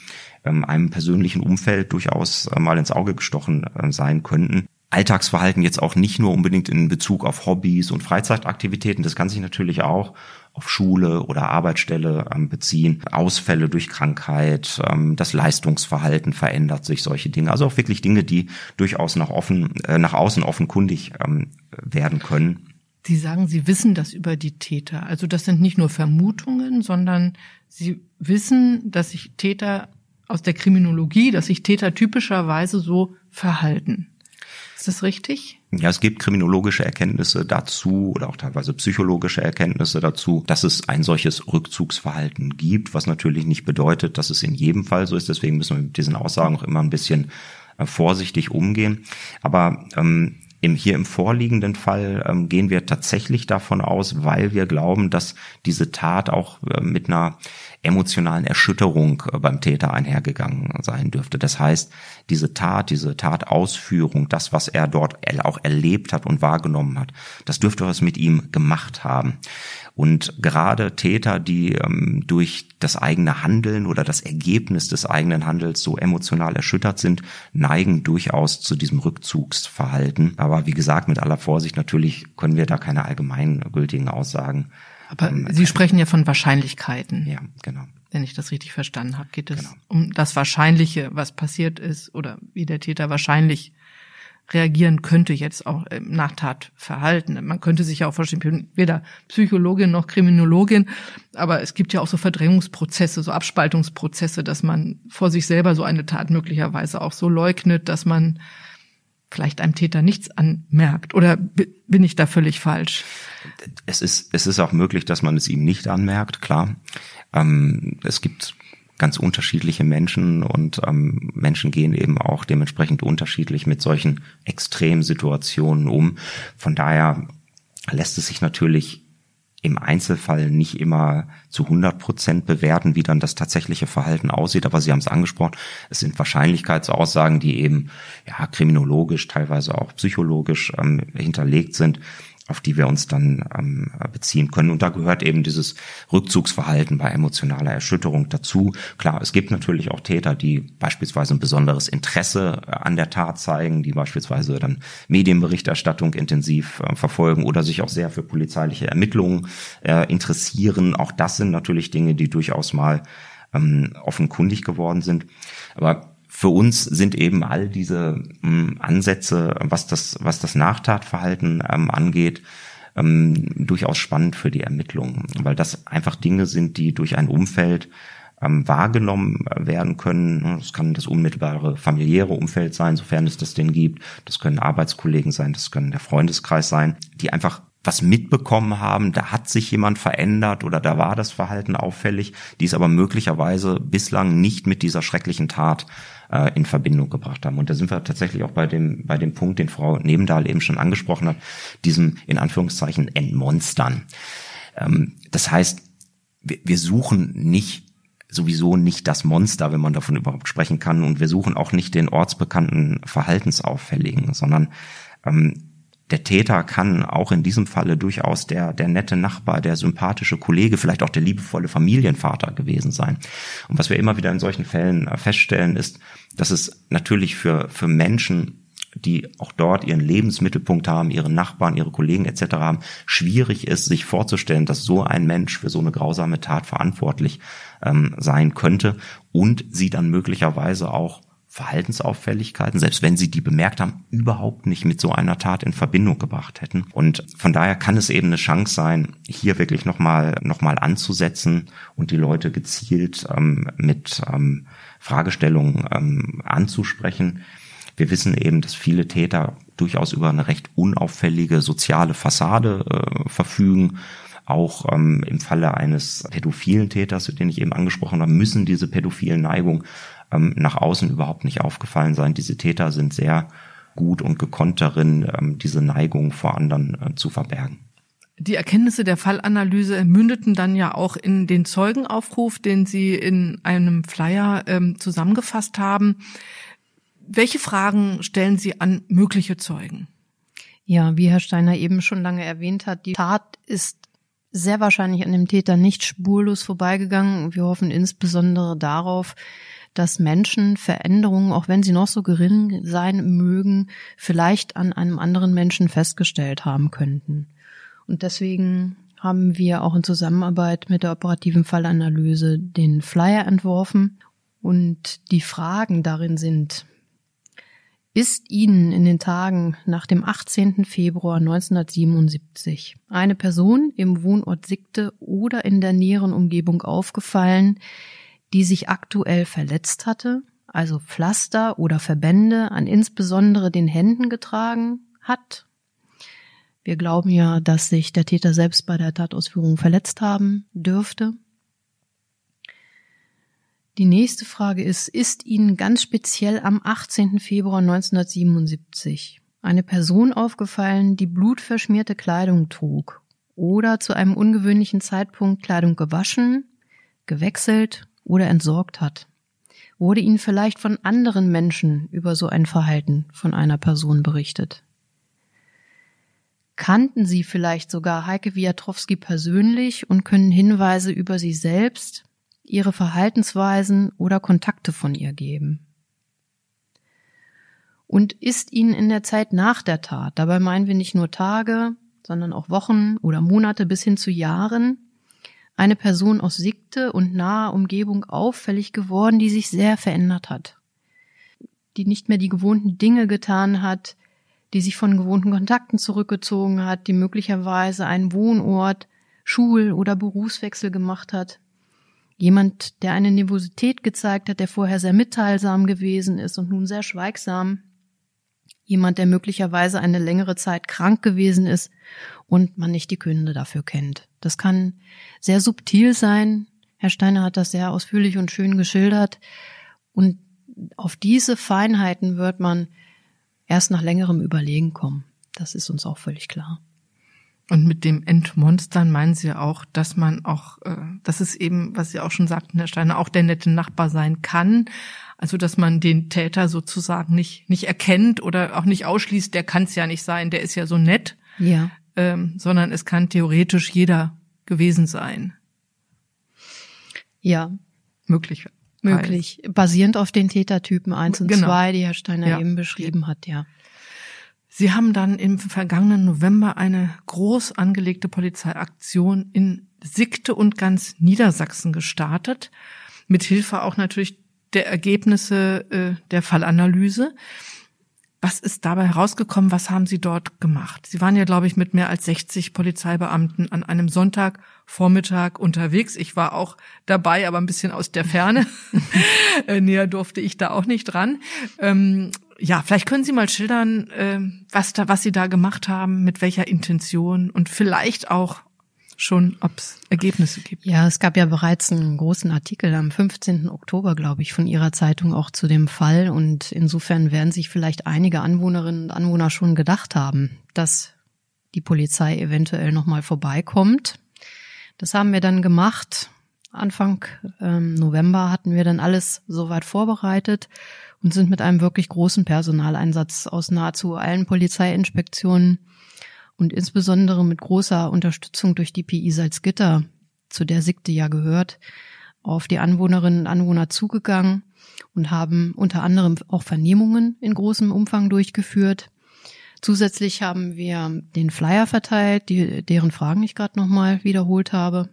ähm, einem persönlichen Umfeld durchaus äh, mal ins Auge gestochen äh, sein könnten Alltagsverhalten jetzt auch nicht nur unbedingt in Bezug auf Hobbys und Freizeitaktivitäten, das kann sich natürlich auch auf Schule oder Arbeitsstelle ähm, beziehen, Ausfälle durch Krankheit, ähm, das Leistungsverhalten verändert sich, solche Dinge. Also auch wirklich Dinge, die durchaus nach offen, äh, nach außen offenkundig ähm, werden können. Sie sagen, Sie wissen das über die Täter. Also das sind nicht nur Vermutungen, sondern Sie wissen, dass sich Täter aus der Kriminologie, dass sich Täter typischerweise so verhalten. Ist das richtig? Ja, es gibt kriminologische Erkenntnisse dazu oder auch teilweise psychologische Erkenntnisse dazu, dass es ein solches Rückzugsverhalten gibt, was natürlich nicht bedeutet, dass es in jedem Fall so ist. Deswegen müssen wir mit diesen Aussagen auch immer ein bisschen äh, vorsichtig umgehen. Aber ähm, im, hier im vorliegenden Fall ähm, gehen wir tatsächlich davon aus, weil wir glauben, dass diese Tat auch äh, mit einer emotionalen Erschütterung äh, beim Täter einhergegangen sein dürfte. Das heißt, diese Tat, diese Tatausführung, das, was er dort auch erlebt hat und wahrgenommen hat, das dürfte was mit ihm gemacht haben. Und gerade Täter, die ähm, durch das eigene Handeln oder das Ergebnis des eigenen Handels so emotional erschüttert sind, neigen durchaus zu diesem Rückzugsverhalten. Aber wie gesagt, mit aller Vorsicht natürlich können wir da keine allgemeingültigen Aussagen. Aber ähm, Sie sprechen ja von Wahrscheinlichkeiten. Ja, genau. Wenn ich das richtig verstanden habe, geht es genau. um das Wahrscheinliche, was passiert ist oder wie der Täter wahrscheinlich reagieren könnte jetzt auch im Nachtatverhalten. Man könnte sich ja auch vorstellen, ich bin weder Psychologin noch Kriminologin, aber es gibt ja auch so Verdrängungsprozesse, so Abspaltungsprozesse, dass man vor sich selber so eine Tat möglicherweise auch so leugnet, dass man vielleicht einem Täter nichts anmerkt. Oder bin ich da völlig falsch? Es ist, es ist auch möglich, dass man es ihm nicht anmerkt, klar. Ähm, es gibt ganz unterschiedliche Menschen und ähm, Menschen gehen eben auch dementsprechend unterschiedlich mit solchen Extremsituationen um. Von daher lässt es sich natürlich im Einzelfall nicht immer zu 100 Prozent bewerten, wie dann das tatsächliche Verhalten aussieht. Aber Sie haben es angesprochen, es sind Wahrscheinlichkeitsaussagen, die eben ja kriminologisch, teilweise auch psychologisch ähm, hinterlegt sind auf die wir uns dann ähm, beziehen können. Und da gehört eben dieses Rückzugsverhalten bei emotionaler Erschütterung dazu. Klar, es gibt natürlich auch Täter, die beispielsweise ein besonderes Interesse äh, an der Tat zeigen, die beispielsweise dann Medienberichterstattung intensiv äh, verfolgen oder sich auch sehr für polizeiliche Ermittlungen äh, interessieren. Auch das sind natürlich Dinge, die durchaus mal ähm, offenkundig geworden sind. Aber für uns sind eben all diese ähm, Ansätze, was das, was das Nachtatverhalten ähm, angeht, ähm, durchaus spannend für die Ermittlungen, weil das einfach Dinge sind, die durch ein Umfeld ähm, wahrgenommen werden können. Das kann das unmittelbare familiäre Umfeld sein, sofern es das denn gibt. Das können Arbeitskollegen sein, das können der Freundeskreis sein, die einfach was mitbekommen haben, da hat sich jemand verändert oder da war das Verhalten auffällig, die es aber möglicherweise bislang nicht mit dieser schrecklichen Tat äh, in Verbindung gebracht haben. Und da sind wir tatsächlich auch bei dem, bei dem Punkt, den Frau Nebendahl eben schon angesprochen hat, diesem in Anführungszeichen Entmonstern. Ähm, das heißt, wir, wir suchen nicht sowieso nicht das Monster, wenn man davon überhaupt sprechen kann. Und wir suchen auch nicht den ortsbekannten Verhaltensauffälligen, sondern ähm, der Täter kann auch in diesem Falle durchaus der, der nette Nachbar, der sympathische Kollege, vielleicht auch der liebevolle Familienvater gewesen sein. Und was wir immer wieder in solchen Fällen äh, feststellen, ist, dass es natürlich für, für Menschen, die auch dort ihren Lebensmittelpunkt haben, ihre Nachbarn, ihre Kollegen etc. haben, schwierig ist, sich vorzustellen, dass so ein Mensch für so eine grausame Tat verantwortlich ähm, sein könnte und sie dann möglicherweise auch Verhaltensauffälligkeiten, selbst wenn sie die bemerkt haben, überhaupt nicht mit so einer Tat in Verbindung gebracht hätten. Und von daher kann es eben eine Chance sein, hier wirklich nochmal noch mal anzusetzen und die Leute gezielt ähm, mit ähm, Fragestellungen ähm, anzusprechen. Wir wissen eben, dass viele Täter durchaus über eine recht unauffällige soziale Fassade äh, verfügen auch ähm, im Falle eines pädophilen Täters, den ich eben angesprochen habe, müssen diese pädophilen Neigungen ähm, nach außen überhaupt nicht aufgefallen sein. Diese Täter sind sehr gut und gekonnt darin, ähm, diese Neigung vor anderen äh, zu verbergen. Die Erkenntnisse der Fallanalyse mündeten dann ja auch in den Zeugenaufruf, den Sie in einem Flyer ähm, zusammengefasst haben. Welche Fragen stellen Sie an mögliche Zeugen? Ja, wie Herr Steiner eben schon lange erwähnt hat, die Tat ist sehr wahrscheinlich an dem Täter nicht spurlos vorbeigegangen. Wir hoffen insbesondere darauf, dass Menschen Veränderungen, auch wenn sie noch so gering sein mögen, vielleicht an einem anderen Menschen festgestellt haben könnten. Und deswegen haben wir auch in Zusammenarbeit mit der operativen Fallanalyse den Flyer entworfen. Und die Fragen darin sind, ist Ihnen in den Tagen nach dem 18. Februar 1977 eine Person im Wohnort Sigte oder in der näheren Umgebung aufgefallen, die sich aktuell verletzt hatte, also Pflaster oder Verbände an insbesondere den Händen getragen hat? Wir glauben ja, dass sich der Täter selbst bei der Tatausführung verletzt haben dürfte. Die nächste Frage ist, ist Ihnen ganz speziell am 18. Februar 1977 eine Person aufgefallen, die blutverschmierte Kleidung trug oder zu einem ungewöhnlichen Zeitpunkt Kleidung gewaschen, gewechselt oder entsorgt hat? Wurde Ihnen vielleicht von anderen Menschen über so ein Verhalten von einer Person berichtet? Kannten Sie vielleicht sogar Heike Wiatrowski persönlich und können Hinweise über sie selbst ihre Verhaltensweisen oder Kontakte von ihr geben? Und ist Ihnen in der Zeit nach der Tat, dabei meinen wir nicht nur Tage, sondern auch Wochen oder Monate bis hin zu Jahren, eine Person aus Sikte und naher Umgebung auffällig geworden, die sich sehr verändert hat, die nicht mehr die gewohnten Dinge getan hat, die sich von gewohnten Kontakten zurückgezogen hat, die möglicherweise einen Wohnort, Schul- oder Berufswechsel gemacht hat, Jemand, der eine Nervosität gezeigt hat, der vorher sehr mitteilsam gewesen ist und nun sehr schweigsam. Jemand, der möglicherweise eine längere Zeit krank gewesen ist und man nicht die Gründe dafür kennt. Das kann sehr subtil sein. Herr Steiner hat das sehr ausführlich und schön geschildert. Und auf diese Feinheiten wird man erst nach längerem Überlegen kommen. Das ist uns auch völlig klar. Und mit dem Entmonstern meinen Sie auch, dass man auch, äh, dass es eben, was Sie auch schon sagten, Herr Steiner, auch der nette Nachbar sein kann. Also dass man den Täter sozusagen nicht nicht erkennt oder auch nicht ausschließt, der kann es ja nicht sein, der ist ja so nett. Ja. Ähm, sondern es kann theoretisch jeder gewesen sein. Ja. Möglich. Möglich. Basierend auf den Tätertypen eins und Genau. zwei, die Herr Steiner Ja. eben beschrieben hat, ja. Sie haben dann im vergangenen November eine groß angelegte Polizeiaktion in Sigte und ganz Niedersachsen gestartet, mit Hilfe auch natürlich der Ergebnisse äh, der Fallanalyse. Was ist dabei herausgekommen? Was haben Sie dort gemacht? Sie waren ja, glaube ich, mit mehr als 60 Polizeibeamten an einem Sonntagvormittag unterwegs. Ich war auch dabei, aber ein bisschen aus der Ferne. <laughs> Äh, Näher durfte ich da auch nicht dran. Ähm, ja, vielleicht können Sie mal schildern, äh, was da, was Sie da gemacht haben, mit welcher Intention und vielleicht auch schon, ob es Ergebnisse gibt. Ja, es gab ja bereits einen großen Artikel am 15. Oktober, glaube ich, von Ihrer Zeitung auch zu dem Fall. Und insofern werden sich vielleicht einige Anwohnerinnen und Anwohner schon gedacht haben, dass die Polizei eventuell nochmal vorbeikommt. Das haben wir dann gemacht. Anfang ähm, November hatten wir dann alles soweit vorbereitet und sind mit einem wirklich großen Personaleinsatz aus nahezu allen Polizeiinspektionen und insbesondere mit großer Unterstützung durch die PI Salzgitter, zu der Sigte ja gehört, auf die Anwohnerinnen und Anwohner zugegangen und haben unter anderem auch Vernehmungen in großem Umfang durchgeführt. Zusätzlich haben wir den Flyer verteilt, die, deren Fragen ich gerade nochmal wiederholt habe.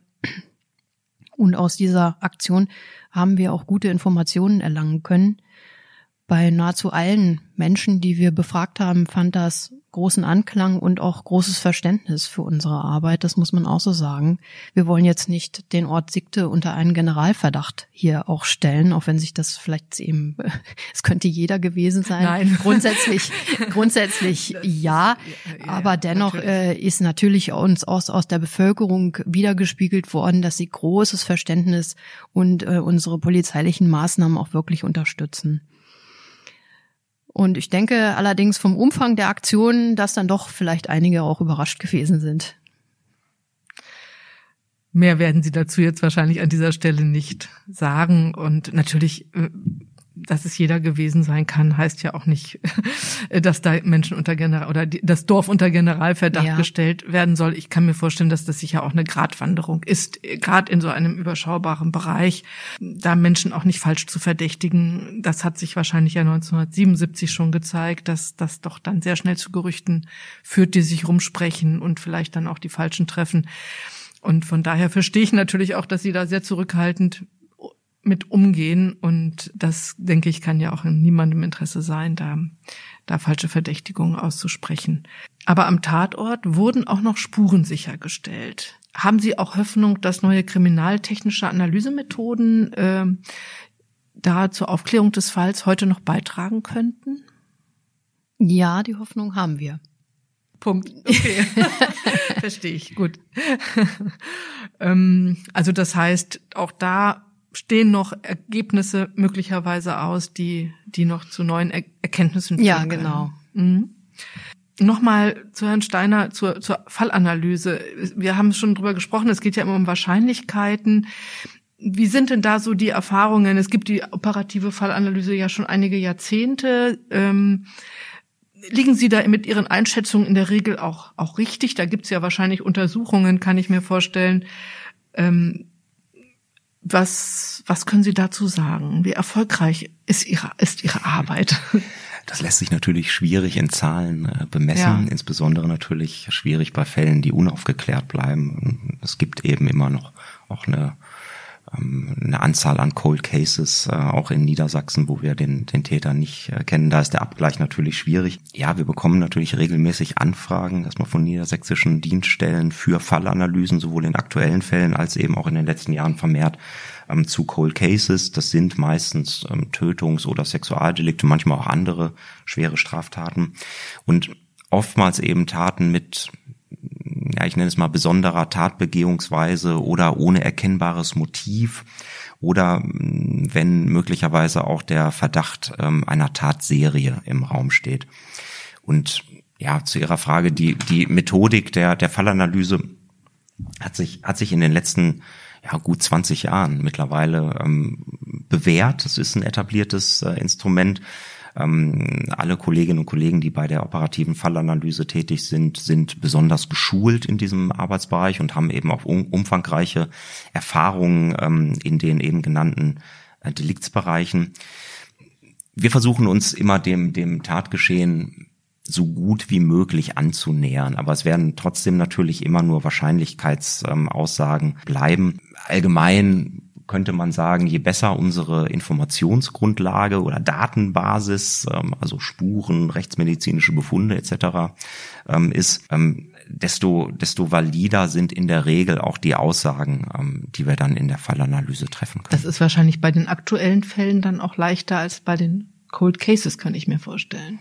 Und aus dieser Aktion haben wir auch gute Informationen erlangen können. Bei nahezu allen Menschen, die wir befragt haben, fand das großen Anklang und auch großes Verständnis für unsere Arbeit. Das muss man auch so sagen. Wir wollen jetzt nicht den Ort Sigte unter einen Generalverdacht hier auch stellen, auch wenn sich das vielleicht eben, <laughs> es könnte jeder gewesen sein. Nein. <laughs> Grundsätzlich, grundsätzlich ja. Aber dennoch natürlich. äh, ist natürlich uns aus, aus der Bevölkerung wiedergespiegelt worden, dass sie großes Verständnis und äh, unsere polizeilichen Maßnahmen auch wirklich unterstützen. Und ich denke allerdings vom Umfang der Aktion, dass dann doch vielleicht einige auch überrascht gewesen sind. Mehr werden Sie dazu jetzt wahrscheinlich an dieser Stelle nicht sagen. Und natürlich, äh, dass es jeder gewesen sein kann, heißt ja auch nicht, <laughs> dass da Menschen unter General oder das Dorf unter Generalverdacht ja. gestellt werden soll. Ich kann mir vorstellen, dass das sicher auch eine Gratwanderung ist, gerade in so einem überschaubaren Bereich, da Menschen auch nicht falsch zu verdächtigen. Das hat sich wahrscheinlich ja 1977 schon gezeigt, dass das doch dann sehr schnell zu Gerüchten führt, die sich rumsprechen und vielleicht dann auch die falschen treffen. Und von daher verstehe ich natürlich auch, dass Sie da sehr zurückhaltend mit umgehen. Und das, denke ich, kann ja auch in niemandem Interesse sein, da, da falsche Verdächtigungen auszusprechen. Aber am Tatort wurden auch noch Spuren sichergestellt. Haben Sie auch Hoffnung, dass neue kriminaltechnische Analysemethoden äh, da zur Aufklärung des Falls heute noch beitragen könnten? Ja, die Hoffnung haben wir. Punkt. Okay. <laughs> Verstehe ich. Gut. <laughs> ähm, also das heißt, auch da stehen noch Ergebnisse möglicherweise aus, die, die noch zu neuen er Erkenntnissen führen. Ja, genau. Mhm. Nochmal zu Herrn Steiner zur, zur Fallanalyse. Wir haben schon drüber gesprochen, es geht ja immer um Wahrscheinlichkeiten. Wie sind denn da so die Erfahrungen? Es gibt die operative Fallanalyse ja schon einige Jahrzehnte. Ähm, liegen Sie da mit Ihren Einschätzungen in der Regel auch, auch richtig? Da gibt's ja wahrscheinlich Untersuchungen, kann ich mir vorstellen. Ähm, was, was können Sie dazu sagen? Wie erfolgreich ist Ihre, ist Ihre Arbeit? Das lässt sich natürlich schwierig in Zahlen äh, bemessen, ja. insbesondere natürlich schwierig bei Fällen, die unaufgeklärt bleiben. Es gibt eben immer noch auch eine eine Anzahl an Cold Cases, äh, auch in Niedersachsen, wo wir den, den Täter nicht äh, kennen. Da ist der Abgleich natürlich schwierig. Ja, wir bekommen natürlich regelmäßig Anfragen, erstmal von niedersächsischen Dienststellen für Fallanalysen, sowohl in aktuellen Fällen als eben auch in den letzten Jahren vermehrt ähm, zu Cold Cases. Das sind meistens ähm, Tötungs- oder Sexualdelikte, manchmal auch andere schwere Straftaten. Und oftmals eben Taten mit ja, ich nenne es mal besonderer Tatbegehungsweise oder ohne erkennbares Motiv oder mm, wenn möglicherweise auch der Verdacht ähm, einer Tatserie im Raum steht. Und ja, zu Ihrer Frage, die, die Methodik der, der Fallanalyse hat sich, hat sich in den letzten ja, gut 20 Jahren mittlerweile ähm, bewährt. Es ist ein etabliertes äh, Instrument. Ähm, alle Kolleginnen und Kollegen, die bei der operativen Fallanalyse tätig sind, sind besonders geschult in diesem Arbeitsbereich und haben eben auch um, umfangreiche Erfahrungen ähm, in den eben genannten äh, Deliktsbereichen. Wir versuchen uns immer dem, dem Tatgeschehen so gut wie möglich anzunähern. Aber es werden trotzdem natürlich immer nur Wahrscheinlichkeitsaussagen ähm, bleiben. Allgemein könnte man sagen, je besser unsere Informationsgrundlage oder Datenbasis, ähm, also Spuren, rechtsmedizinische Befunde etc. Ähm, ist, ähm, desto, desto valider sind in der Regel auch die Aussagen, die wir dann in der Fallanalyse treffen können. Das ist wahrscheinlich bei den aktuellen Fällen dann auch leichter als bei den Cold Cases, kann ich mir vorstellen.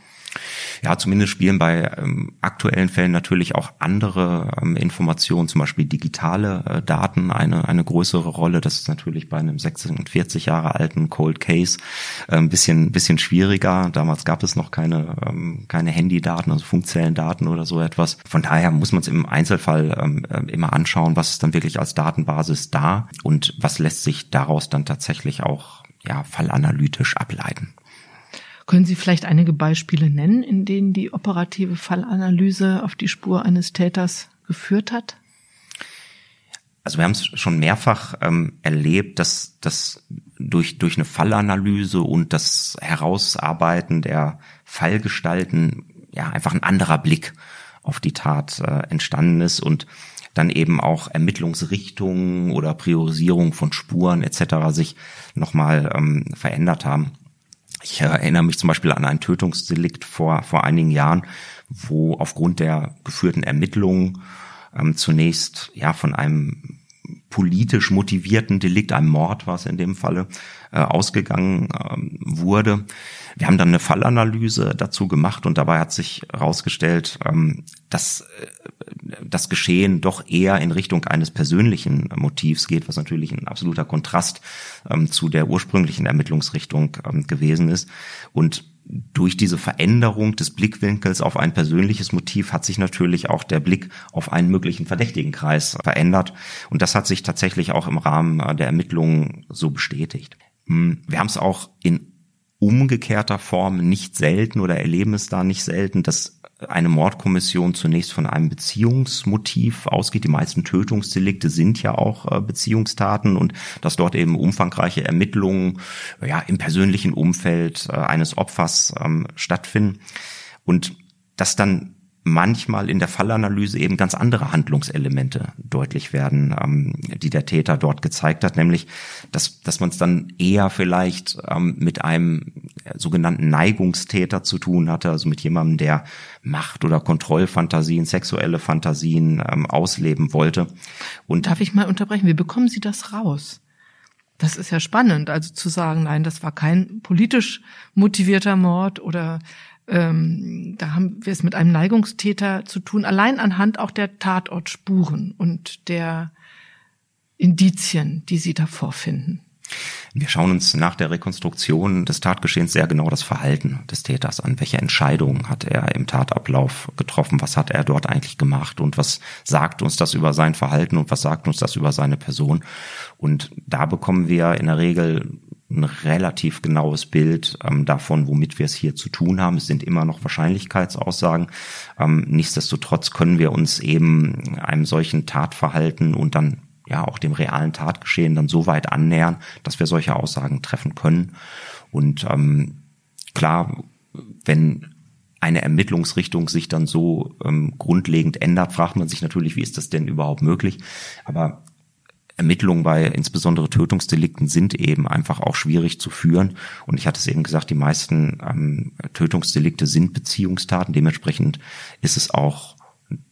Ja, zumindest spielen bei ähm, aktuellen Fällen natürlich auch andere ähm, Informationen, zum Beispiel digitale äh, Daten, eine, eine größere Rolle. Das ist natürlich bei einem 46 Jahre alten Cold Case äh, ein bisschen, bisschen schwieriger. Damals gab es noch keine, ähm, keine Handydaten, also Funkzellendaten oder so etwas. Von daher muss man es im Einzelfall ähm, äh, immer anschauen, was ist dann wirklich als Datenbasis da und was lässt sich daraus dann tatsächlich auch ja, fallanalytisch ableiten. Können Sie vielleicht einige Beispiele nennen, in denen die operative Fallanalyse auf die Spur eines Täters geführt hat? Also wir haben es schon mehrfach ähm, erlebt, dass, dass durch, durch eine Fallanalyse und das Herausarbeiten der Fallgestalten ja einfach ein anderer Blick auf die Tat äh, entstanden ist und dann eben auch Ermittlungsrichtungen oder Priorisierung von Spuren etc. sich nochmal ähm, verändert haben. Ich erinnere mich zum Beispiel an ein Tötungsdelikt vor, vor einigen Jahren, wo aufgrund der geführten Ermittlungen ähm, zunächst ja von einem politisch motivierten Delikt, einem Mord war es in dem Falle, äh, ausgegangen ähm, wurde. Wir haben dann eine Fallanalyse dazu gemacht und dabei hat sich herausgestellt, ähm, dass äh, das Geschehen doch eher in Richtung eines persönlichen Motivs geht, was natürlich ein absoluter Kontrast ähm, zu der ursprünglichen Ermittlungsrichtung ähm, gewesen ist. Und durch diese Veränderung des Blickwinkels auf ein persönliches Motiv hat sich natürlich auch der Blick auf einen möglichen Verdächtigenkreis verändert. Und das hat sich tatsächlich auch im Rahmen äh, der Ermittlungen so bestätigt. Hm, wir haben es auch in umgekehrter Form nicht selten oder erleben es da nicht selten, dass eine Mordkommission zunächst von einem Beziehungsmotiv ausgeht. Die meisten Tötungsdelikte sind ja auch äh, Beziehungstaten und dass dort eben umfangreiche Ermittlungen ja, im persönlichen Umfeld äh, eines Opfers ähm, stattfinden und dass dann manchmal in der Fallanalyse eben ganz andere Handlungselemente deutlich werden, ähm, die der Täter dort gezeigt hat, nämlich, dass, dass man es dann eher vielleicht ähm, mit einem sogenannten Neigungstäter zu tun hatte, also mit jemandem, der Macht- oder Kontrollfantasien, sexuelle Fantasien ähm, ausleben wollte. Und Darf ich mal unterbrechen? Wie bekommen Sie das raus? Das ist ja spannend, also zu sagen, nein, das war kein politisch motivierter Mord oder ähm, da haben wir es mit einem Neigungstäter zu tun, allein anhand auch der Tatortspuren und der Indizien, die Sie da vorfinden. Wir schauen uns nach der Rekonstruktion des Tatgeschehens sehr genau das Verhalten des Täters an. Welche Entscheidungen hat er im Tatablauf getroffen? Was hat er dort eigentlich gemacht? Und was sagt uns das über sein Verhalten und was sagt uns das über seine Person? Und da bekommen wir in der Regel ein relativ genaues Bild ähm, davon, womit wir es hier zu tun haben. Es sind immer noch Wahrscheinlichkeitsaussagen. Ähm, nichtsdestotrotz können wir uns eben einem solchen Tatverhalten und dann ja auch dem realen Tatgeschehen dann so weit annähern, dass wir solche Aussagen treffen können. Und ähm, klar, wenn eine Ermittlungsrichtung sich dann so ähm, grundlegend ändert, fragt man sich natürlich, wie ist das denn überhaupt möglich? Aber Ermittlungen bei insbesondere Tötungsdelikten sind eben einfach auch schwierig zu führen. Und ich hatte es eben gesagt, die meisten ähm, Tötungsdelikte sind Beziehungstaten. Dementsprechend ist es auch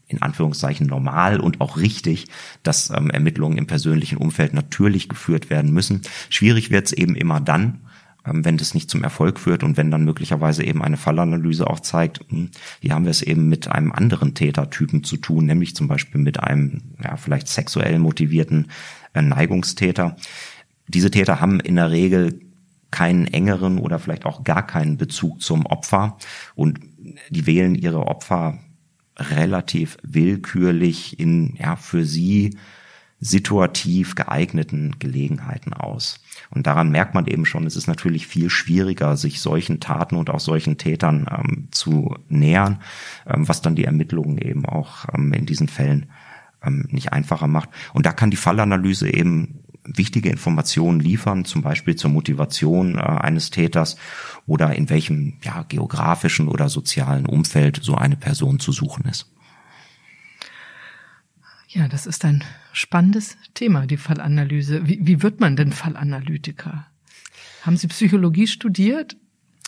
in Anführungszeichen normal und auch richtig, dass ähm, Ermittlungen im persönlichen Umfeld natürlich geführt werden müssen. Schwierig wird es eben immer dann, wenn das nicht zum Erfolg führt und wenn dann möglicherweise eben eine Fallanalyse auch zeigt, hm, hier haben wir es eben mit einem anderen Tätertypen zu tun, nämlich zum Beispiel mit einem ja, vielleicht sexuell motivierten äh, Neigungstäter. Diese Täter haben in der Regel keinen engeren oder vielleicht auch gar keinen Bezug zum Opfer und die wählen ihre Opfer relativ willkürlich in ja für sie situativ geeigneten Gelegenheiten aus. Und daran merkt man eben schon, es ist natürlich viel schwieriger, sich solchen Taten und auch solchen Tätern ähm, zu nähern, ähm, was dann die Ermittlungen eben auch ähm, in diesen Fällen ähm, nicht einfacher macht. Und da kann die Fallanalyse eben wichtige Informationen liefern, zum Beispiel zur Motivation äh, eines Täters oder in welchem ja, geografischen oder sozialen Umfeld so eine Person zu suchen ist. Ja, das ist ein spannendes Thema, die Fallanalyse. Wie, wie wird man denn Fallanalytiker? Haben Sie Psychologie studiert?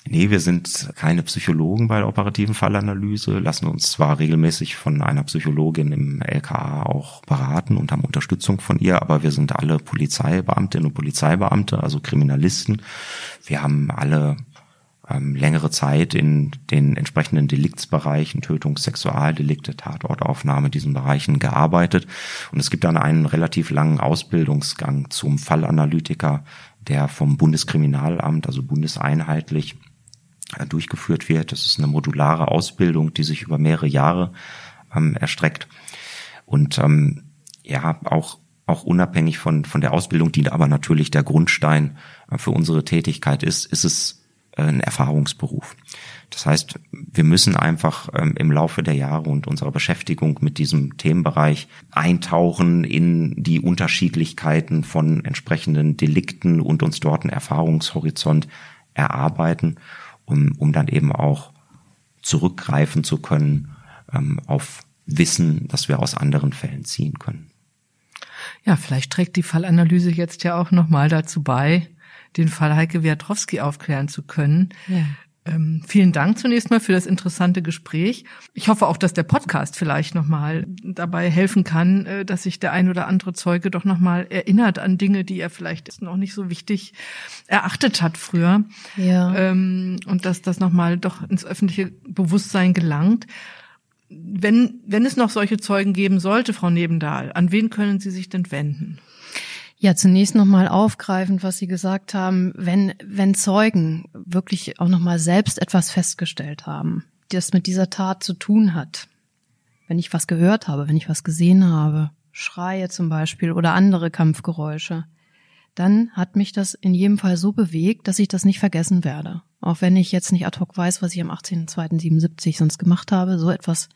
Nee, wir sind keine Psychologen bei der operativen Fallanalyse, lassen uns zwar regelmäßig von einer Psychologin im LKA auch beraten und haben Unterstützung von ihr, aber wir sind alle Polizeibeamtinnen und Polizeibeamte, also Kriminalisten. Wir haben alle ähm, längere Zeit in den entsprechenden Deliktsbereichen, Tötung, Sexualdelikte, Tatortaufnahme, diesen Bereichen gearbeitet. Und es gibt dann einen relativ langen Ausbildungsgang zum Fallanalytiker, der vom Bundeskriminalamt, also bundeseinheitlich, äh, durchgeführt wird. Das ist eine modulare Ausbildung, die sich über mehrere Jahre ähm, erstreckt. Und ähm, ja, auch auch unabhängig von, von der Ausbildung, die aber natürlich der Grundstein äh, für unsere Tätigkeit ist, ist es ein Erfahrungsberuf. Das heißt, wir müssen einfach ähm, im Laufe der Jahre und unserer Beschäftigung mit diesem Themenbereich eintauchen in die Unterschiedlichkeiten von entsprechenden Delikten und uns dort einen Erfahrungshorizont erarbeiten, um, um dann eben auch zurückgreifen zu können ähm, auf Wissen, das wir aus anderen Fällen ziehen können. Ja, vielleicht trägt die Fallanalyse jetzt ja auch nochmal dazu bei, den Fall Heike Wiatrowski aufklären zu können. Ja. Ähm, vielen Dank zunächst mal für das interessante Gespräch. Ich hoffe auch, dass der Podcast vielleicht nochmal dabei helfen kann, äh, dass sich der ein oder andere Zeuge doch nochmal erinnert an Dinge, die er vielleicht noch nicht so wichtig erachtet hat früher. Ja. Ähm, und dass das nochmal doch ins öffentliche Bewusstsein gelangt. Wenn, wenn es noch solche Zeugen geben sollte, Frau Nebendahl, an wen können Sie sich denn wenden? Ja, zunächst nochmal aufgreifend, was Sie gesagt haben, wenn, wenn Zeugen wirklich auch nochmal selbst etwas festgestellt haben, das mit dieser Tat zu tun hat. Wenn ich was gehört habe, wenn ich was gesehen habe, Schreie zum Beispiel oder andere Kampfgeräusche, dann hat mich das in jedem Fall so bewegt, dass ich das nicht vergessen werde. Auch wenn ich jetzt nicht ad hoc weiß, was ich am 18.02.77 sonst gemacht habe, so etwas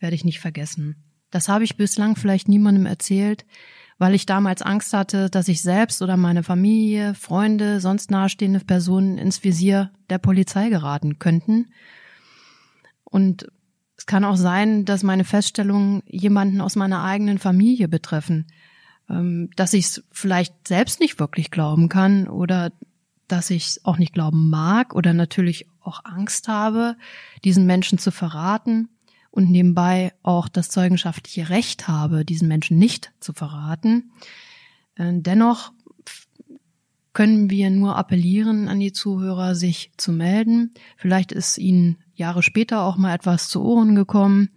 werde ich nicht vergessen. Das habe ich bislang vielleicht niemandem erzählt, weil ich damals Angst hatte, dass ich selbst oder meine Familie, Freunde, sonst nahestehende Personen ins Visier der Polizei geraten könnten. Und es kann auch sein, dass meine Feststellungen jemanden aus meiner eigenen Familie betreffen, ähm, dass ich es vielleicht selbst nicht wirklich glauben kann oder dass ich es auch nicht glauben mag oder natürlich auch Angst habe, diesen Menschen zu verraten und nebenbei auch das zeugenschaftliche Recht habe, diesen Menschen nicht zu verraten. Äh, dennoch können wir nur appellieren an die Zuhörer, sich zu melden. Vielleicht ist ihnen Jahre später auch mal etwas zu Ohren gekommen,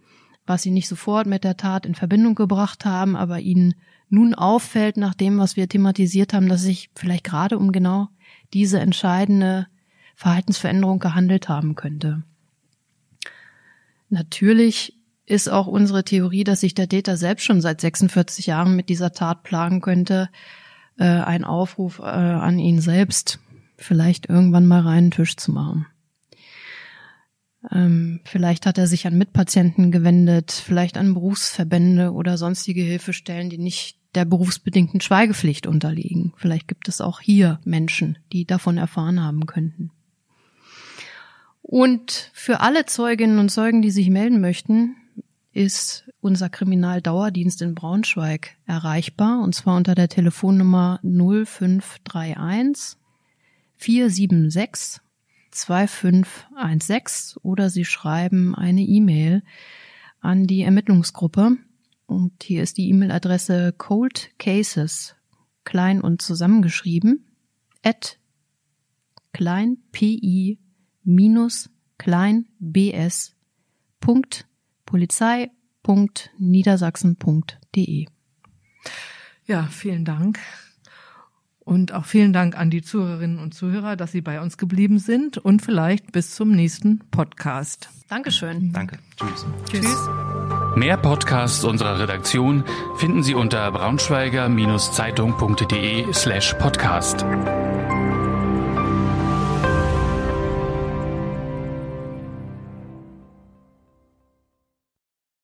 was sie nicht sofort mit der Tat in Verbindung gebracht haben, aber ihnen nun auffällt, nach dem, was wir thematisiert haben, dass sich vielleicht gerade um genau diese entscheidende Verhaltensveränderung gehandelt haben könnte. Natürlich ist auch unsere Theorie, dass sich der Täter selbst schon seit 46 Jahren mit dieser Tat plagen könnte, äh, ein Aufruf äh, an ihn selbst, vielleicht irgendwann mal reinen Tisch zu machen. Ähm, vielleicht hat er sich an Mitpatienten gewendet, vielleicht an Berufsverbände oder sonstige Hilfestellen, die nicht der berufsbedingten Schweigepflicht unterliegen. Vielleicht gibt es auch hier Menschen, die davon erfahren haben könnten. Und für alle Zeuginnen und Zeugen, die sich melden möchten, ist unser Kriminaldauerdienst in Braunschweig erreichbar, und zwar unter der Telefonnummer 0531 476 2516 oder Sie schreiben eine E-Mail an die Ermittlungsgruppe. Und hier ist die E-Mail-Adresse Cold Cases, klein und zusammengeschrieben, at klein, pi, minus klein bs Punkt Polizei Punkt Niedersachsen.de. Ja, vielen Dank. Und auch vielen Dank an die Zuhörerinnen und Zuhörer, dass Sie bei uns geblieben sind und vielleicht bis zum nächsten Podcast. Dankeschön. Danke. Tschüss. Tschüss. Mehr Podcasts unserer Redaktion finden Sie unter braunschweiger-zeitung.de slash podcast.